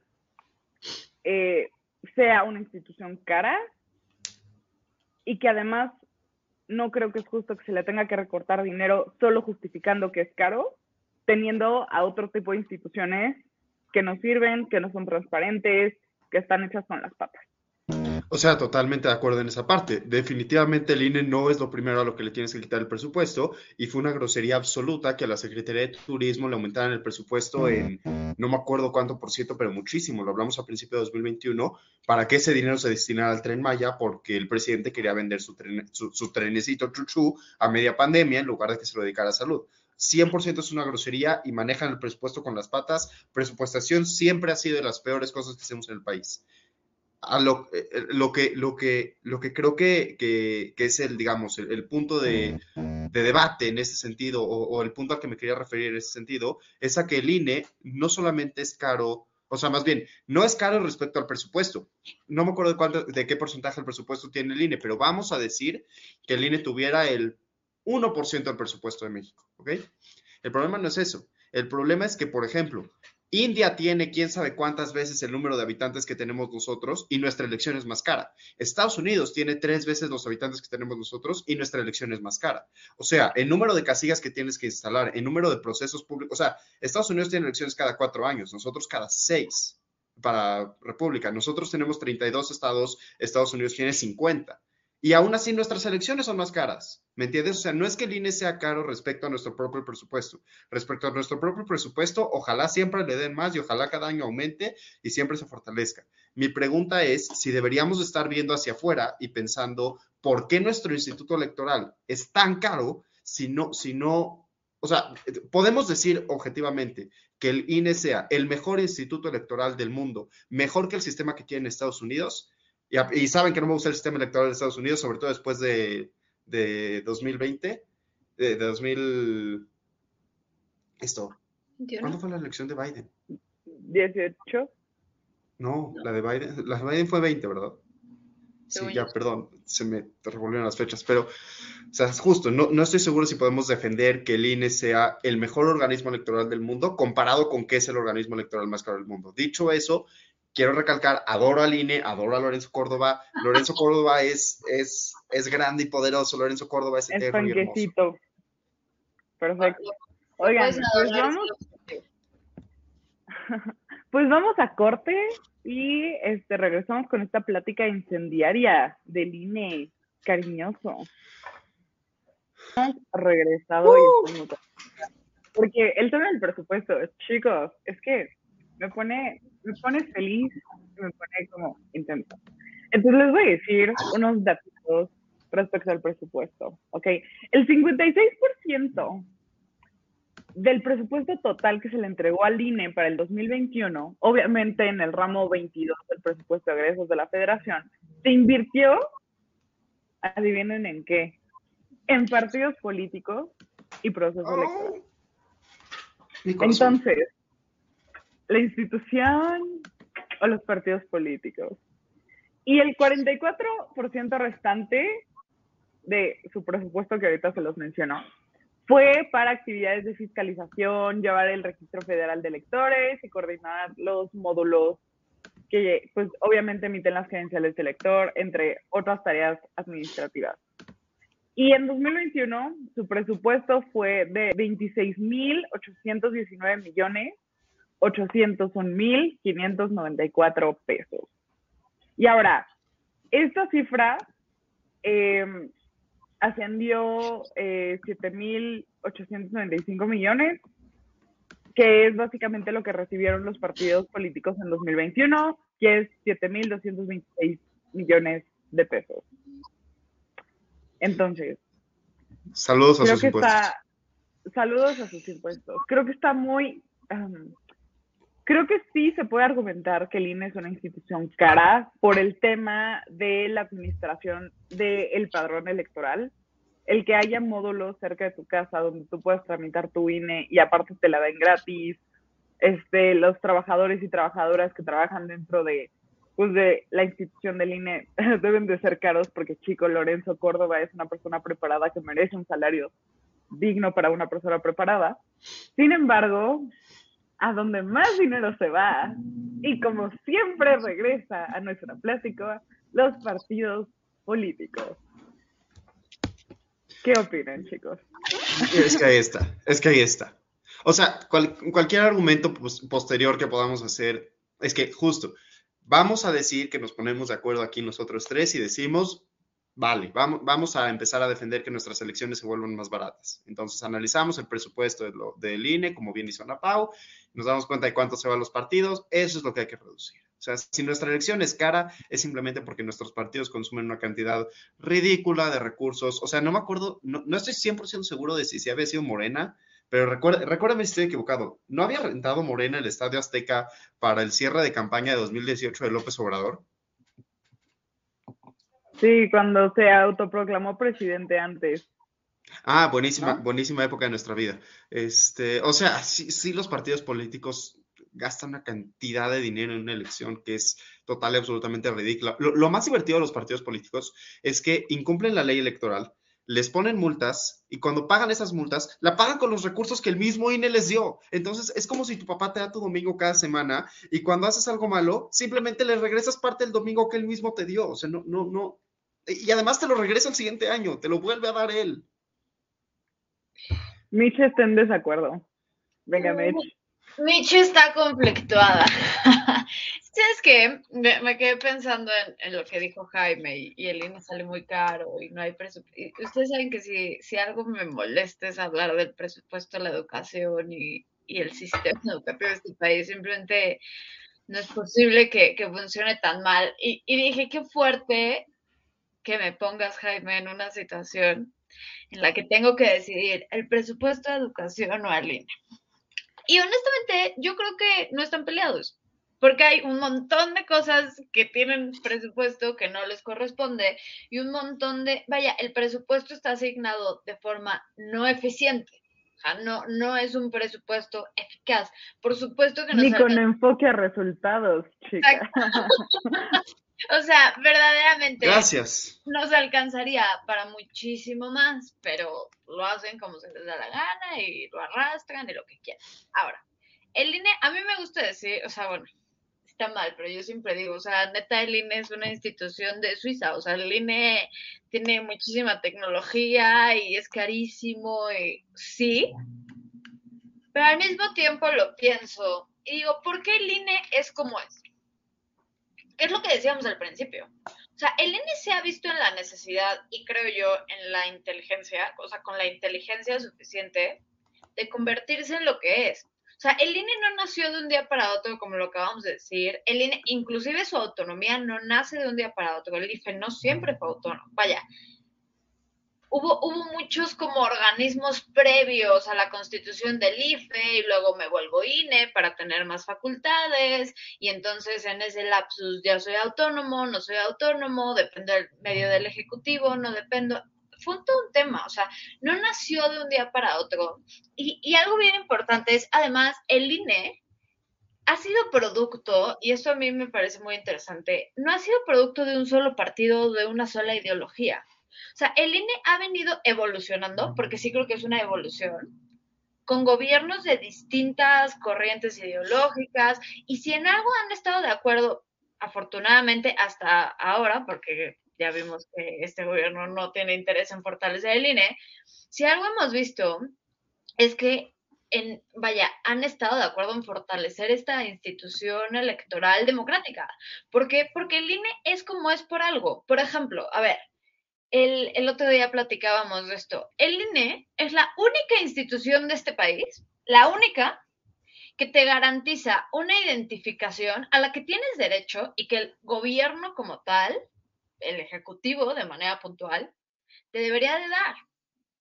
eh, sea una institución cara y que además no creo que es justo que se le tenga que recortar dinero solo justificando que es caro, teniendo a otro tipo de instituciones que no sirven, que no son transparentes, que están hechas con las patas. O sea, totalmente de acuerdo en esa parte. Definitivamente el INE no es lo primero a lo que le tienes que quitar el presupuesto y fue una grosería absoluta que a la Secretaría de Turismo le aumentaran el presupuesto en no me acuerdo cuánto por ciento, pero muchísimo. Lo hablamos a principios de 2021 para que ese dinero se destinara al Tren Maya porque el presidente quería vender su, tren, su, su chuchu a media pandemia en lugar de que se lo dedicara a salud. 100% es una grosería y manejan el presupuesto con las patas. Presupuestación siempre ha sido de las peores cosas que hacemos en el país lo, eh, lo, que, lo, que, lo que creo que, que, que es el, digamos, el, punto de, de, debate en ese sentido, o, o, el punto al que me quería referir en ese sentido, es a que el INE no solamente es caro, o sea, más bien, no es caro respecto al presupuesto. No me acuerdo de, cuánto, de qué porcentaje del presupuesto tiene el INE, pero vamos a decir que el INE tuviera el 1% del presupuesto de México, ¿ok? El problema no es eso. El problema es que, por ejemplo, India tiene quién sabe cuántas veces el número de habitantes que tenemos nosotros y nuestra elección es más cara. Estados Unidos tiene tres veces los habitantes que tenemos nosotros y nuestra elección es más cara. O sea, el número de casillas que tienes que instalar, el número de procesos públicos, o sea, Estados Unidos tiene elecciones cada cuatro años, nosotros cada seis para República. Nosotros tenemos 32 estados, Estados Unidos tiene 50. Y aún así nuestras elecciones son más caras, ¿me entiendes? O sea, no es que el INE sea caro respecto a nuestro propio presupuesto. Respecto a nuestro propio presupuesto, ojalá siempre le den más y ojalá cada año aumente y siempre se fortalezca. Mi pregunta es si deberíamos estar viendo hacia afuera y pensando por qué nuestro instituto electoral es tan caro si no, si no, o sea, podemos decir objetivamente que el INE sea el mejor instituto electoral del mundo, mejor que el sistema que tiene en Estados Unidos, y, saben que no me gusta el sistema electoral de Estados Unidos, sobre todo después de, de 2020, de, 2000... Esto. ¿Cuándo fue la elección de Biden? 18. No, la de Biden, la de Biden fue 20, ¿verdad? Sí, ya, perdón, se me revolvieron las fechas, pero, o sea, es justo, no, no estoy seguro si podemos defender que el INE sea el mejor organismo electoral del mundo comparado con que es el organismo electoral más caro del mundo. Dicho eso, quiero recalcar, adoro al INE, adoro a Lorenzo Córdoba. Lorenzo Córdoba es, es, es grande y poderoso. Lorenzo Córdoba es eterno es panquecito. Perfecto. Oigan, pues vamos, pues vamos a corte y este regresamos con esta plática incendiaria del INE cariñoso. Hemos regresado y porque el tema del presupuesto, chicos, es que me pone me pone feliz, me pone como intento. Entonces les voy a decir unos datos respecto al presupuesto, ¿ok? El 56% del presupuesto total que se le entregó al INE para el 2021, obviamente en el ramo 22 del presupuesto de egresos de la federación, se invirtió, adivinen en qué, en partidos políticos y procesos oh. electorales. Entonces, la institución o los partidos políticos. Y el 44% restante de su presupuesto, que ahorita se los mencionó, fue para actividades de fiscalización, llevar el registro federal de electores y coordinar los módulos que pues obviamente emiten las credenciales de elector, entre otras tareas administrativas. Y en 2021 su presupuesto fue de 26.819 millones 801.594 pesos. Y ahora, esta cifra em, ascendió eh, 7.895 millones, que es básicamente lo que recibieron los partidos políticos en 2021, que es 7.226 millones de pesos. Entonces, saludos a sus impuestos. saludos a sus impuestos. Creo que está muy Creo que sí se puede argumentar que el INE es una institución cara por el tema de la administración del padrón electoral. El que haya módulos cerca de tu casa donde tú puedas tramitar tu INE y aparte te la den gratis. Este, los trabajadores y trabajadoras que trabajan dentro de, pues de la institución del INE deben de ser caros porque chico Lorenzo Córdoba es una persona preparada que merece un salario digno para una persona preparada. Sin embargo, a donde más dinero se va y como siempre regresa a nuestra plática, los partidos políticos. ¿Qué opinan, chicos? Es que ahí está, es que ahí está. O sea, cualquier argumento posterior que podamos hacer, es que justo, vamos a decir que nos ponemos de acuerdo aquí nosotros tres y decimos, vale, vamos, a empezar a defender que nuestras elecciones se vuelvan más baratas. Entonces analizamos el presupuesto de del INE, como bien hizo Ana Pau, nos damos cuenta de cuánto se van los partidos, eso es lo que hay que reducir. O sea, si nuestra elección es cara, es simplemente porque nuestros partidos consumen una cantidad ridícula de recursos. O sea, no me acuerdo, no, estoy 100% seguro de si, si había sido Morena, pero recuérdame si estoy equivocado. ¿No había rentado Morena el Estadio Azteca para el cierre de campaña de 2018 de López Obrador? Sí, cuando se autoproclamó presidente antes. Ah, buenísima, buenísima época de nuestra vida. Este, o sea, sí, sí, los partidos políticos gastan una cantidad de dinero en una elección que es total y absolutamente ridícula. Lo, lo, más divertido de los partidos políticos es que incumplen la ley electoral, les ponen multas y cuando pagan esas multas, la pagan con los recursos que el mismo INE les dio. Entonces, es como si tu papá te da tu domingo cada semana y cuando haces algo malo, simplemente le regresas parte del domingo que él mismo te dio. O sea, no, no, no, y además te lo regresa el siguiente año, te lo vuelve a dar él. Mitch está en desacuerdo. Venga, Mitch. Mitch está conflictuada. ¿Sabes qué? Me, me quedé pensando en, en lo que dijo Jaime y, y el INE sale muy caro y no hay presupuesto. Ustedes saben que si, si algo me molesta es hablar del presupuesto de la educación y, y el sistema educativo de este país. Simplemente no es posible que, que funcione tan mal. Y, y dije, qué fuerte que me pongas, Jaime, en una situación en la que tengo que decidir el presupuesto de educación o el INE. Y honestamente, yo creo que no están peleados, porque hay un montón de cosas que tienen presupuesto que no les corresponde y un montón de, vaya, el presupuesto está asignado de forma no eficiente. O sea, no, no es un presupuesto eficaz. Por supuesto que no Ni con alcanza- enfoque a resultados, chica. O sea, verdaderamente Gracias. nos alcanzaría para muchísimo más, pero lo hacen como se les da la gana y lo arrastran y lo que quieran. Ahora, el INE, a mí me gusta decir, o sea, bueno, está mal, pero yo siempre digo, o sea, neta, el INE es una institución de Suiza, o sea, el INE tiene muchísima tecnología y es carísimo, y sí, pero al mismo tiempo lo pienso y digo, ¿por qué el INE es como es? Es lo que decíamos al principio. O sea, el INE se ha visto en la necesidad, y creo yo, en la inteligencia, o sea, con la inteligencia suficiente, de convertirse en lo que es. O sea, el INE no nació de un día para otro, como lo acabamos de decir. El INE, inclusive su autonomía, no nace de un día para otro. El IFE no siempre fue autónomo. Vaya, hubo, hubo muchos como organismos previos a la constitución del IFE y luego me vuelvo INE para tener más facultades y entonces en ese lapsus ya soy autónomo, no soy autónomo, dependo del medio del ejecutivo, no dependo. Fue todo un tema, o sea, no nació de un día para otro. Y, y algo bien importante es, además, el INE ha sido producto, y esto a mí me parece muy interesante, no ha sido producto de un solo partido, de una sola ideología. O sea, el INE ha venido evolucionando, porque sí creo que es una evolución, con gobiernos de distintas corrientes ideológicas, y si en algo han estado de acuerdo, afortunadamente hasta ahora, porque ya vimos que este gobierno no tiene interés en fortalecer el INE, si algo hemos visto es que en, vaya, han estado de acuerdo en fortalecer esta institución electoral democrática. ¿Por qué? Porque el INE es como es por algo. Por ejemplo, a ver, el, el otro día platicábamos de esto. El INE es la única institución de este país, la única que te garantiza una identificación a la que tienes derecho y que el gobierno como tal, el ejecutivo de manera puntual, te debería de dar.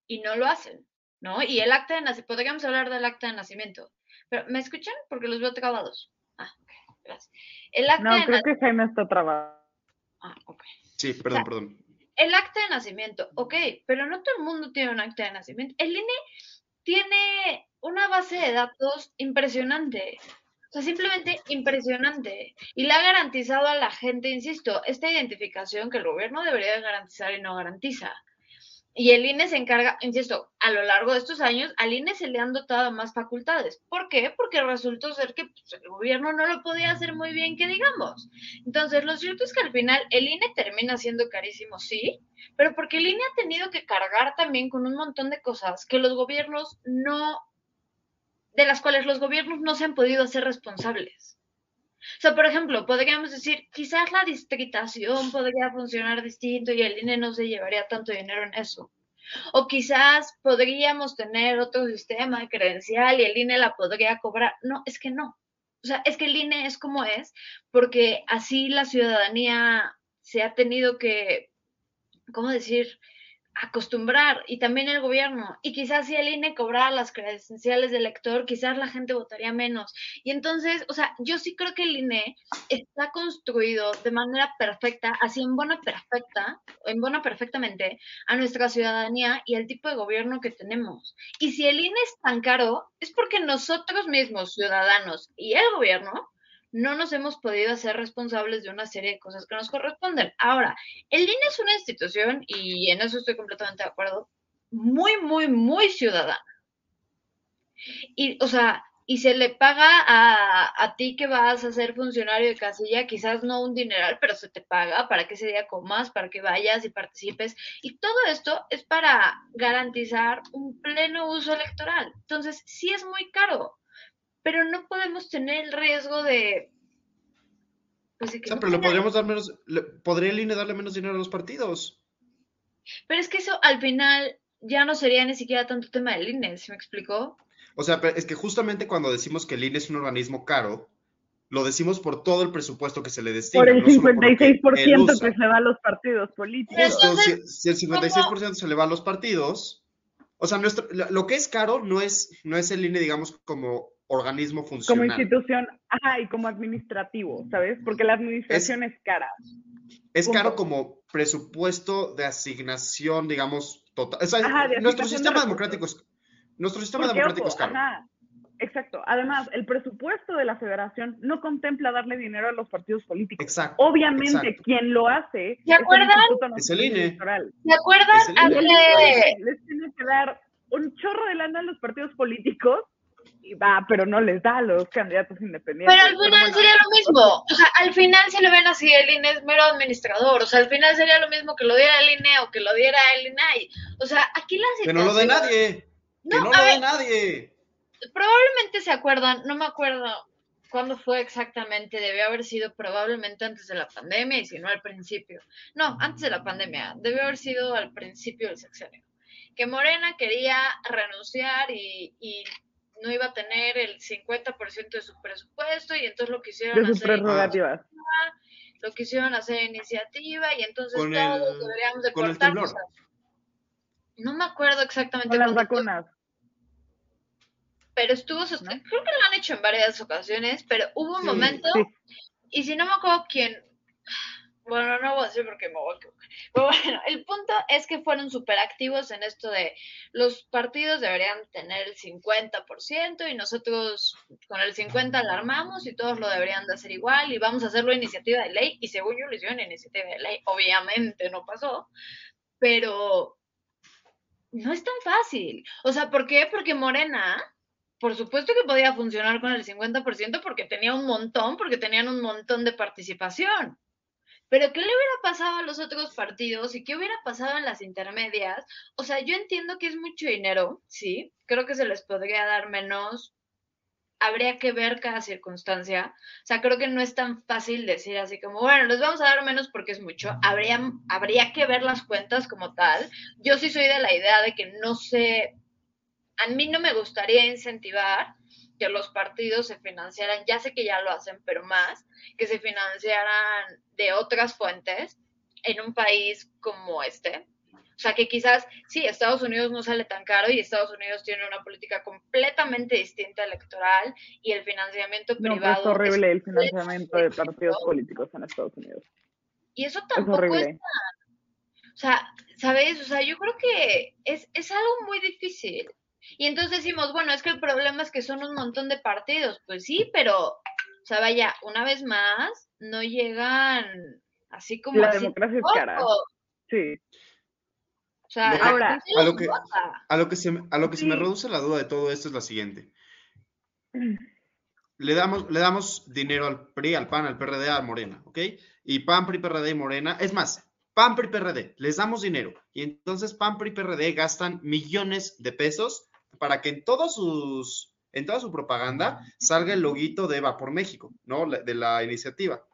Y no lo hacen, ¿no? Y el acta de nacimiento, podríamos hablar del acta de nacimiento. Pero, ¿me escuchan? Porque los veo trabados. Ah, ok, gracias. El acta No, de creo que Jaime está trabado. Ah, ok. Sí, perdón, perdón. El acta de nacimiento, ok, pero no todo el mundo tiene un acta de nacimiento. El INE tiene una base de datos impresionante. O sea, simplemente impresionante. Y le ha garantizado a la gente, insisto, esta identificación que el gobierno debería garantizar y no garantiza. Y el INE se encarga, insisto, a lo largo de estos años, al INE se le han dotado más facultades. ¿Por qué? Porque resultó ser que pues, el gobierno no lo podía hacer muy bien, que digamos. Entonces, lo cierto es que al final el INE termina siendo carísimo, sí, pero porque el INE ha tenido que cargar también con un montón de cosas que los gobiernos no, de las cuales los gobiernos no se han podido hacer responsables. O sea, por ejemplo, podríamos decir, quizás la distritación podría funcionar distinto y el INE no se llevaría tanto dinero en eso. O quizás podríamos tener otro sistema de credencial y el INE la podría cobrar. No, es que no. O sea, es que el INE es como es, porque así la ciudadanía se ha tenido que, ¿cómo decir? Acostumbrar y también el gobierno. Y quizás si el INE cobrara las credenciales del elector quizás la gente votaría menos. Y entonces o sea yo sí creo que el INE está construido de manera perfecta así en buena perfecta en buena perfectamente a nuestra ciudadanía y al tipo de gobierno que tenemos. Y si el INE es tan caro es porque nosotros mismos ciudadanos y el gobierno no nos hemos podido hacer responsables de una serie de cosas que nos corresponden. Ahora, el INE es una institución, y en eso estoy completamente de acuerdo, muy, muy, muy ciudadana. Y, o sea, y se le paga a, a ti que vas a ser funcionario de casilla, quizás no un dineral, pero se te paga para que ese día comas, para que vayas y participes. Y todo esto es para garantizar un pleno uso electoral. Entonces, sí es muy caro pero no podemos tener el riesgo de Pues de que O sea, no pero le podríamos dar menos, le- podría el INE darle menos dinero a los partidos. Pero es que eso al final ya no sería ni siquiera tanto tema del INE, ¿se me explicó? O sea, pero es que justamente cuando decimos que el INE es un organismo caro, lo decimos por todo el presupuesto que se le destina. Por el no solo por lo que él 56% usa. que se va a los partidos políticos. Justo, entonces, si el 56% se le va a los partidos, o sea, nuestro, lo, lo que es caro no es, no es el INE, digamos, como organismo como funcional. institución, ajá, y como administrativo, ¿sabes? Porque la administración es, cara. Es punto. caro como presupuesto de asignación, digamos, total. O sea, Ajá, de nuestro de sistema democrático es, nuestro sistema Porque, democrático ojo, es caro. ajá, exacto. Además, el presupuesto de la federación no contempla darle dinero a los partidos políticos. Exacto. Obviamente, exacto. quien lo hace ¿Se acuerdan? es el INE. Electoral. ¿se acuerdan les tiene que dar un chorro de lana a los partidos políticos y va, pero no les da a los candidatos independientes. Pero al final bueno, sería lo mismo. O sea, al final se lo ven así, el INE es mero administrador. O sea, al final sería lo mismo que lo diera el INE o que lo diera el INAI. O sea, aquí la Que no lo dé situación- nadie. Que No, no a lo dé ver. nadie. Probablemente se acuerdan, no me acuerdo cuándo fue exactamente, debió haber sido probablemente antes de la pandemia y si no al principio. No, antes de la pandemia, debió haber sido al principio del sexenio. Que Morena quería renunciar y, y no iba a tener el 50% de su presupuesto y entonces lo quisieron de hacer prerrogativas. lo quisieron hacer iniciativa y entonces Con todos el- deberíamos de con el cortarnos. No me acuerdo exactamente Con las fue, vacunas. pero estuvo, ¿no? creo que lo han hecho en varias ocasiones, pero hubo un Sí, momento, sí. y si no me acuerdo quién, bueno, no voy a decir porque me voy a equivocar, pero bueno, el punto es que fueron súper activos en esto de los partidos deberían tener el 50% y nosotros con el 50 alarmamos y todos lo deberían de hacer igual y vamos a hacerlo iniciativa de ley, y según yo lo hicieron iniciativa de ley, obviamente no pasó, pero no es tan fácil. O sea, ¿por qué? Porque Morena, por supuesto que podía funcionar con el 50% porque tenía un montón, porque tenían un montón de participación. Pero ¿qué le hubiera pasado a los otros partidos y qué hubiera pasado en las intermedias? O sea, yo entiendo que es mucho dinero, sí, creo que se les podría dar menos. Habría que ver cada circunstancia. O sea, creo que no es tan fácil decir así como, bueno, les vamos a dar menos porque es mucho. Habría, habría que ver las cuentas como tal. Yo sí soy de la idea de que no sé, a mí no me gustaría incentivar que los partidos se financiaran, ya sé que ya lo hacen, pero más, que se financiaran de otras fuentes en un país como este. O sea, que quizás, sí, Estados Unidos no sale tan caro y Estados Unidos tiene una política completamente distinta electoral y el financiamiento No, privado. es horrible el completamente financiamiento de partidos políticos en Estados Unidos. Y eso Es tampoco es. O sea, ¿sabes? O sea, yo creo que es, es algo muy difícil. Y entonces decimos, bueno, es que el problema es que son un montón de partidos. Pues sí, pero, o sea, vaya, una vez más, no llegan así como La así democracia es cara. Sí. O sea, Lo Ahora, a lo que-. A lo que se, me- a lo que se me reduce la duda de todo esto es la siguiente. Le damos, le damos dinero al PRI, al PAN, al PRD, a Morena, ¿ok? Y PAN, PRI, PRD y Morena, es más, PAN, PRI, PRD, les damos dinero. Y entonces PAN, PRI, PRD gastan millones de pesos para que en toda su propaganda salga el loguito de Va por México, ¿no? De la iniciativa.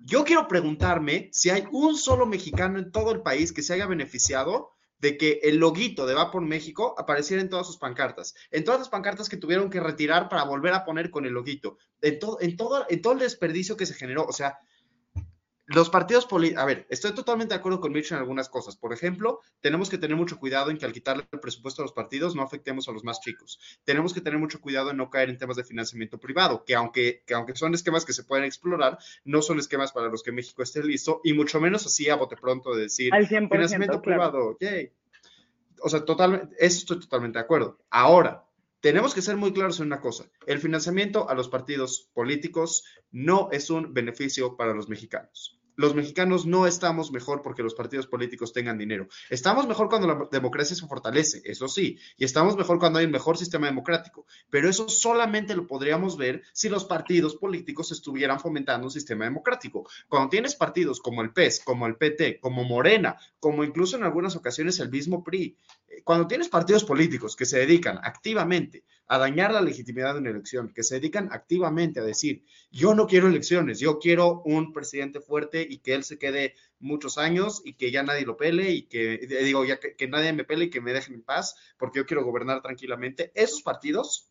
Yo quiero preguntarme si hay un solo mexicano en todo el país que se haya beneficiado de que el loguito de Va por México apareciera en todas sus pancartas, en todas las pancartas que tuvieron que retirar para volver a poner con el loguito, en todo, en todo el desperdicio que se generó. O sea, los partidos políticos, a ver, estoy totalmente de acuerdo con Mitch en algunas cosas. Por ejemplo, tenemos que tener mucho cuidado en que al quitarle el presupuesto a los partidos no afectemos a los más chicos. Tenemos que tener mucho cuidado en no caer en temas de financiamiento privado, que aunque, que aunque son esquemas que se pueden explorar, no son esquemas para los que México esté listo, y mucho menos así a bote pronto de decir, Al 100%, financiamiento claro. privado, yay. O sea, totalmente, eso estoy totalmente de acuerdo. Ahora, tenemos que ser muy claros en una cosa. El financiamiento a los partidos políticos no es un beneficio para los mexicanos. Los mexicanos no estamos mejor porque los partidos políticos tengan dinero. Estamos mejor cuando la democracia se fortalece, eso sí, y estamos mejor cuando hay un mejor sistema democrático. Pero eso solamente lo podríamos ver si los partidos políticos estuvieran fomentando un sistema democrático. Cuando tienes partidos como el PES, como el PT, como Morena, como incluso en algunas ocasiones el mismo PRI, cuando tienes partidos políticos que se dedican activamente a dañar la legitimidad de una elección, que se dedican activamente a decir, yo no quiero elecciones, yo quiero un presidente fuerte y que él se quede muchos años y que ya nadie lo pele y que, digo, ya que, nadie me pele y que me dejen en paz porque yo quiero gobernar tranquilamente, esos partidos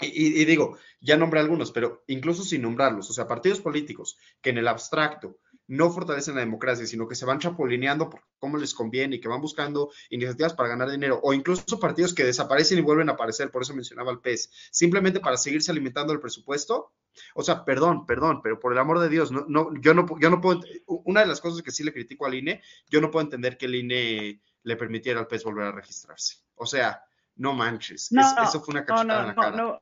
y, y, digo, ya nombré algunos, pero incluso sin nombrarlos, o sea, partidos políticos que en el abstracto no fortalecen la democracia, sino que se van chapulineando por cómo les conviene y que van buscando iniciativas para ganar dinero, o incluso partidos que desaparecen y vuelven a aparecer, por eso mencionaba el PES, simplemente para seguirse alimentando el presupuesto. O sea, perdón, perdón, pero por el amor de Dios, no, no, yo, no, yo no puedo, una de las cosas que sí le critico al INE, yo no puedo entender que el INE le permitiera al PES volver a registrarse. O sea, no manches, eso fue una cachetada en la cara. No,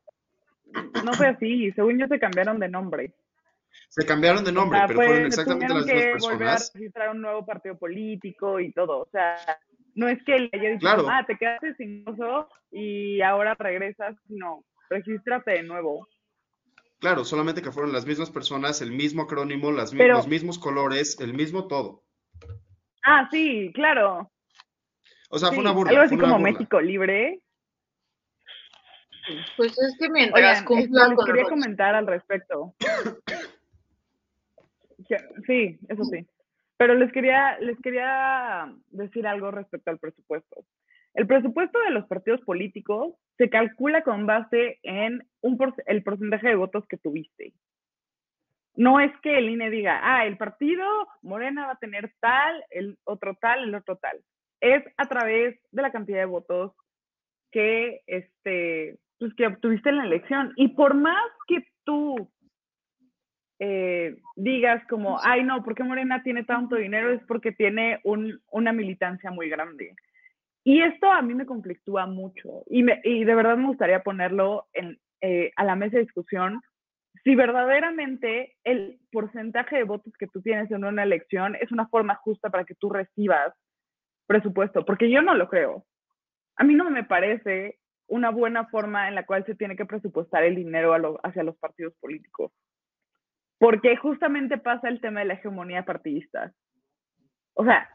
no fue así, según yo se cambiaron de nombre. Se cambiaron de nombre, pero fueron exactamente las mismas personas. volver a registrar un nuevo partido político y todo. O sea, no es que le haya dicho, ah, te quedaste sin uso y ahora regresas. No, regístrate de nuevo. Claro, solamente que fueron las mismas personas, el mismo acrónimo, las, los mismos colores, el mismo todo. Ah, sí, claro. O sea, fue una burla. Algo así como México Libre. Pues es que mientras cumpla les quería comentar al respecto. Sí, eso sí. Pero les quería, les quería decir algo respecto al presupuesto. El presupuesto de los partidos políticos se calcula con base en un el porcentaje de votos que tuviste. No es que el INE diga, ah, el partido Morena va a tener tal, el otro tal, el otro tal. Es a través de la cantidad de votos que, este, pues, que obtuviste en la elección. Y por más que tú eh, digas como, ay no, ¿por qué Morena tiene tanto dinero? Es porque tiene un, una militancia muy grande. Y esto a mí me conflictúa mucho y, me, y de verdad me gustaría ponerlo en, eh, a la mesa de discusión si verdaderamente el porcentaje de votos que tú tienes en una elección es una forma justa para que tú recibas presupuesto, porque yo no lo creo. A mí no me parece una buena forma en la cual se tiene que presupuestar el dinero hacia los partidos políticos porque justamente pasa el tema de la hegemonía partidista. O sea,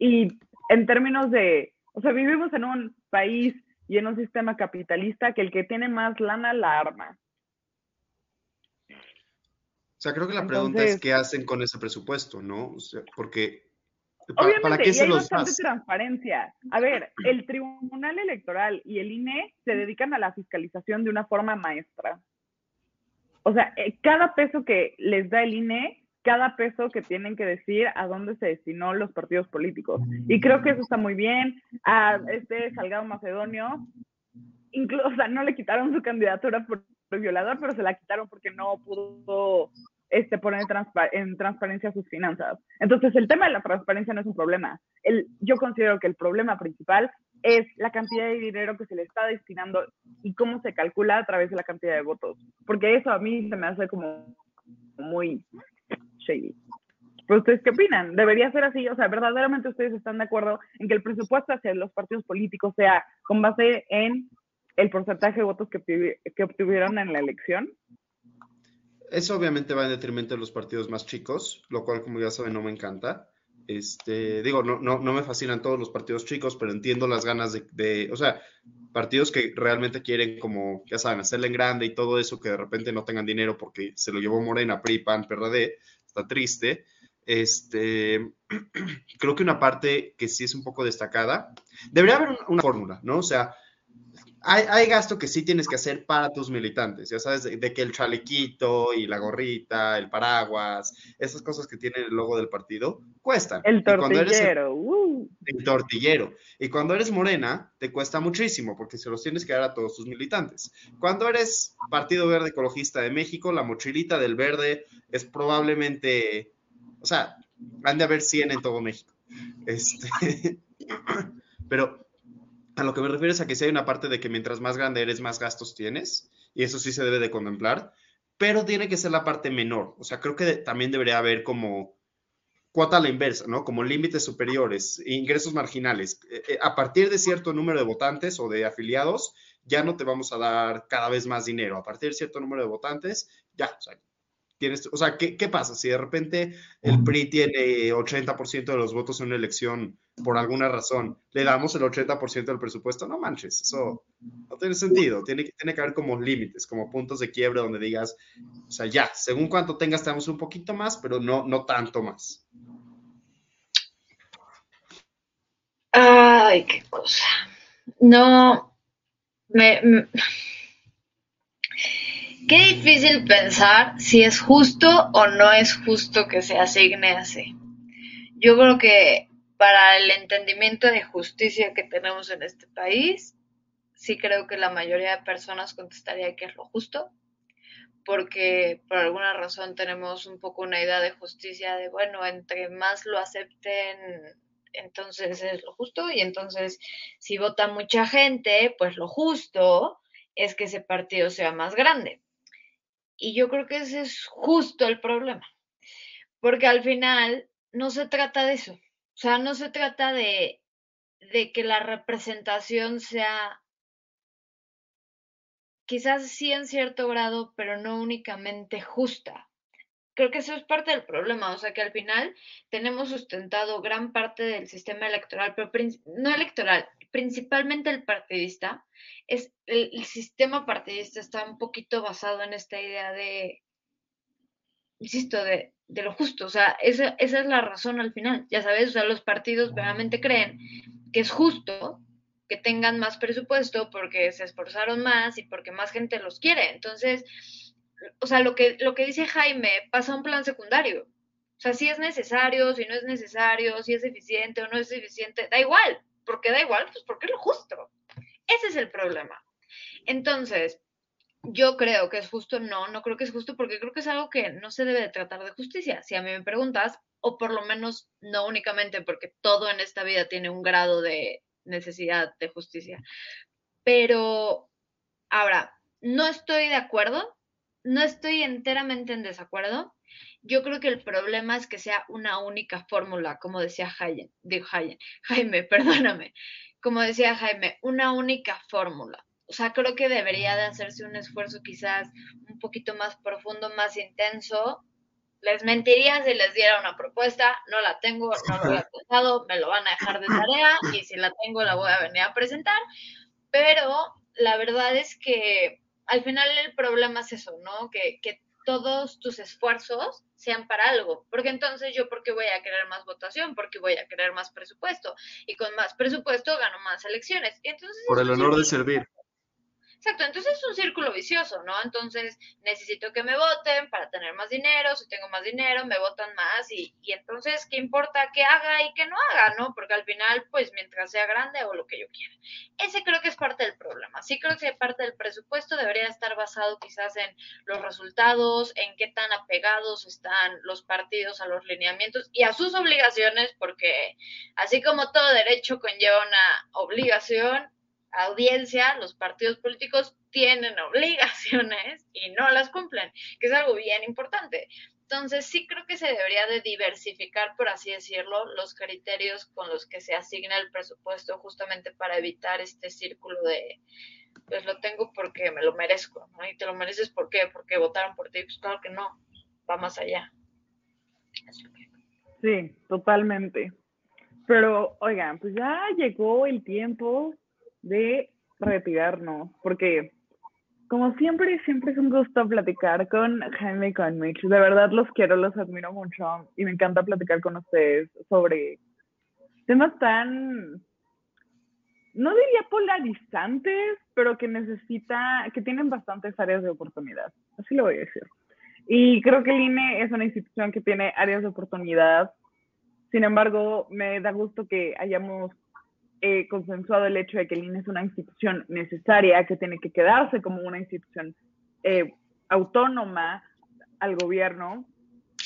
y en términos de, o sea, vivimos en un país y en un sistema capitalista que el que tiene más lana la arma. O sea, creo que la pregunta es qué hacen con ese presupuesto, ¿no? O sea, porque ¿para, ¿para qué se hay los bastante transparencia. A ver, el Tribunal Electoral y el INE se dedican a la fiscalización de una forma maestra o sea, eh, cada peso que les da el INE, cada peso que tienen que decir a dónde se destinó los partidos políticos. Y creo que eso está muy bien. A este Salgado Macedonio, incluso, o sea, no le quitaron su candidatura por, violador, pero se la quitaron porque no pudo este, poner en transparencia sus finanzas. Entonces, el tema de la transparencia no es un problema. El, yo considero que el problema principal es la cantidad de dinero que se le está destinando y cómo se calcula a través de la cantidad de votos. Porque eso a mí se me hace como muy shady. ¿Pero ustedes qué opinan? ¿Debería ser así? O sea, ¿verdaderamente ustedes están de acuerdo en que el presupuesto hacia los partidos políticos sea con base en el porcentaje de votos que, que obtuvieron en la elección? Eso obviamente va en detrimento de los partidos más chicos, lo cual, como ya saben, no me encanta. Este, digo, no, no, no me fascinan todos los partidos chicos, pero entiendo las ganas de, o sea, partidos que realmente quieren como, ya saben, hacerle en grande y todo eso, que de repente no tengan dinero porque se lo llevó Morena, PRI, PAN, PRD, está triste. Este, creo que una parte que sí es un poco destacada, debería haber una fórmula, ¿no? O sea, hay, gasto que sí tienes que hacer para tus militantes, ya sabes, de, que el chalequito y la gorrita, el paraguas, esas cosas que tiene el logo del partido, cuestan. El tortillero. Uh. el, tortillero. Y cuando eres morena, te cuesta muchísimo, porque se los tienes que dar a todos tus militantes. Cuando eres Partido Verde Ecologista de México, la mochilita del verde es probablemente, o sea, han de haber 100 en todo México. Este, pero a lo que me refiero es a que si hay una parte de que mientras más grande eres, más gastos tienes, y eso sí se debe de contemplar, pero tiene que ser la parte menor. O sea, creo que también debería haber como cuota a la inversa, ¿no? Como límites superiores, ingresos marginales. Eh, eh, a partir de cierto número de votantes o de afiliados, ya no te vamos a dar cada vez más dinero. A partir de cierto número de votantes, ya, o sea, tienes, o sea, ¿qué, ¿qué, pasa? Si de repente el PRI tiene 80% de los votos en una elección por alguna razón, le damos el 80% del presupuesto, no manches, eso no tiene sentido, tiene, tiene que haber como límites, como puntos de quiebre donde digas, o sea, ya, según cuánto tengas, te damos un poquito más, pero no, no tanto más. Ay, qué cosa. No, me, me Qué difícil pensar si es justo o no es justo que se asigne así. Yo creo que para el entendimiento de justicia que tenemos en este país, sí creo que la mayoría de personas contestaría que es lo justo, porque por alguna razón tenemos un poco una idea de justicia de, bueno, entre más lo acepten, entonces es lo justo, y entonces si vota mucha gente, pues lo justo es que ese partido sea más grande. Y yo creo que ese es justo el problema, porque al final no se trata de eso, o sea, no se trata de, de que la representación sea quizás sí en cierto grado, pero no únicamente justa. Creo que eso es parte del problema, o sea que al final tenemos sustentado gran parte del sistema electoral, pero no electoral, principalmente el partidista, es el, sistema partidista está un poquito basado en esta idea de, insisto, de, de lo justo, o sea, esa, esa, es la razón al final, ya sabes, o sea, los partidos realmente creen que es justo que tengan más presupuesto porque se esforzaron más y porque más gente los quiere. Entonces, o sea, lo que, lo que dice Jaime pasa a un plan secundario. O sea, si es necesario, si no es necesario, si es eficiente o no es eficiente, da igual. porque da igual? Pues porque es lo justo. Ese es el problema. Entonces, yo creo que es justo, no, no creo que es justo porque creo que es algo que no se debe de tratar de justicia. Si a mí me preguntas, o por lo menos no únicamente porque todo en esta vida tiene un grado de necesidad de justicia. Pero, ahora, no estoy de acuerdo, no estoy enteramente en desacuerdo. Yo creo que el problema es que sea una única fórmula, como decía Jaime, digo Jaime, Jaime, perdóname como decía Jaime, una única fórmula. O sea, creo que debería de hacerse un esfuerzo quizás un poquito más profundo, más intenso. Les mentiría si les diera una propuesta, no la tengo, no lo he pensado, me lo van a dejar de tarea y si la tengo la voy a venir a presentar. Pero la verdad es que al final el problema es eso, ¿no? Que, que todos tus esfuerzos sean para algo, porque entonces yo porque voy a querer más votación, porque voy a querer más presupuesto y con más presupuesto gano más elecciones. entonces Por el honor de servir. Exacto, entonces es un círculo vicioso, ¿no? Entonces necesito que me voten para tener más dinero, si tengo más dinero me votan más y, y entonces, ¿qué importa que haga y que no haga, ¿no? Porque al final, pues mientras sea grande hago lo que yo quiera. Ese creo que es parte del problema. Sí creo que parte del estar basado quizás en los resultados, en qué tan apegados están los partidos a los lineamientos y a sus obligaciones, porque así como todo derecho conlleva una obligación, audiencia, los partidos políticos tienen obligaciones y no las cumplen, que es algo bien importante. Entonces, sí creo que se debería de diversificar, por así decirlo, los criterios con los que se asigna el presupuesto justamente para evitar este círculo de, pues lo tengo porque me lo merezco, ¿no? Y te lo mereces, ¿por qué? Porque votaron por ti. Pues claro que no, va más allá. Sí, totalmente. Pero, oigan, pues ya llegó el tiempo de retirarnos, porque como siempre, siempre es un gusto platicar con Jaime y con Mitch. De verdad los quiero, los admiro mucho y me encanta platicar con ustedes sobre temas tan, no diría polarizantes, pero que necesita, que tienen bastantes áreas de oportunidad. Así lo voy a decir. Y creo que el INE es una institución que tiene áreas de oportunidad. Sin embargo, me da gusto que hayamos eh, consensuado el hecho de que el INE es una institución necesaria, que tiene que quedarse como una institución eh, autónoma al gobierno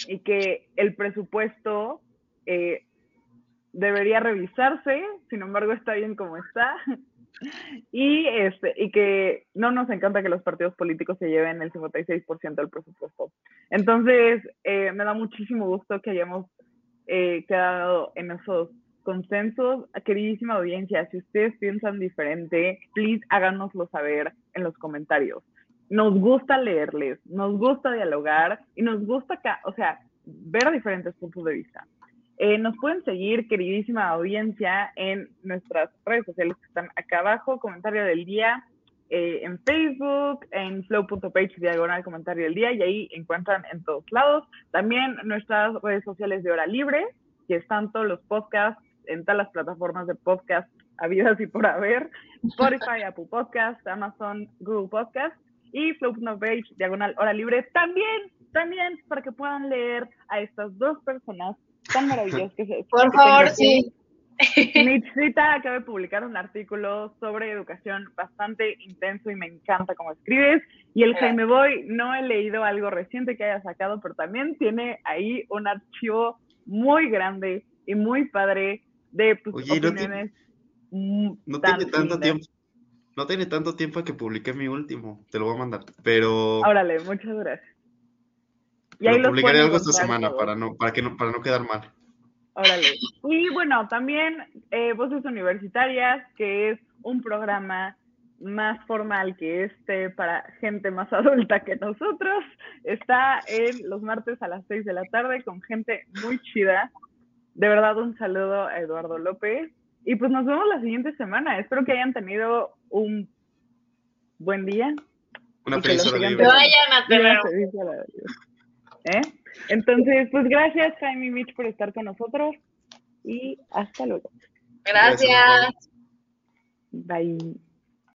y que el presupuesto eh, debería revisarse, sin embargo está bien como está, y, este, y que no nos encanta que los partidos políticos se lleven el 56% del presupuesto. Entonces, me da muchísimo gusto que hayamos quedado en esos consensos, queridísima audiencia, si ustedes piensan diferente, please háganoslo saber en los comentarios. nos gusta leerles, nos gusta dialogar y nos gusta, o sea, ver diferentes puntos de vista. Eh, nos pueden seguir, queridísima audiencia, en nuestras redes sociales que están acá abajo, comentario del día, eh, en Facebook, en flow.page diagonal comentario del día, y ahí encuentran en todos lados. También nuestras redes sociales de hora libre, que están todos los podcasts en todas las plataformas de podcast habidas y por haber, Spotify, Apple Podcast, Amazon, Google Podcast y Flow.page diagonal hora libre. También, también para que puedan leer a estas dos personas tan maravillosas que se... Por favor, sí. Mitchita acaba de publicar un artículo sobre educación bastante intenso y me encanta cómo escribes. Y el Jaime Boy, no he leído algo reciente que haya sacado, pero también tiene ahí un archivo muy grande y muy padre de pues, Oye, opiniones. No, tiene, tanto tiempo. No tiene tanto tiempo que publiqué mi último. Te lo voy a mandar. Pero. Órale, muchas gracias. Y ahí publicaré algo esta semana para no, para que no, para no quedar mal. Órale. Y bueno, también eh, Voces Universitarias, que es un programa más formal que este para gente más adulta que nosotros. Está en los martes a las 6 de la tarde con gente muy chida. De verdad, un saludo a Eduardo López. Y pues nos vemos la siguiente semana. Espero que hayan tenido un buen día. Una feliz hora Vayan ¿Eh? Entonces, pues gracias, Jaime y Mitch, por estar con nosotros. Y hasta luego. Gracias. Bye.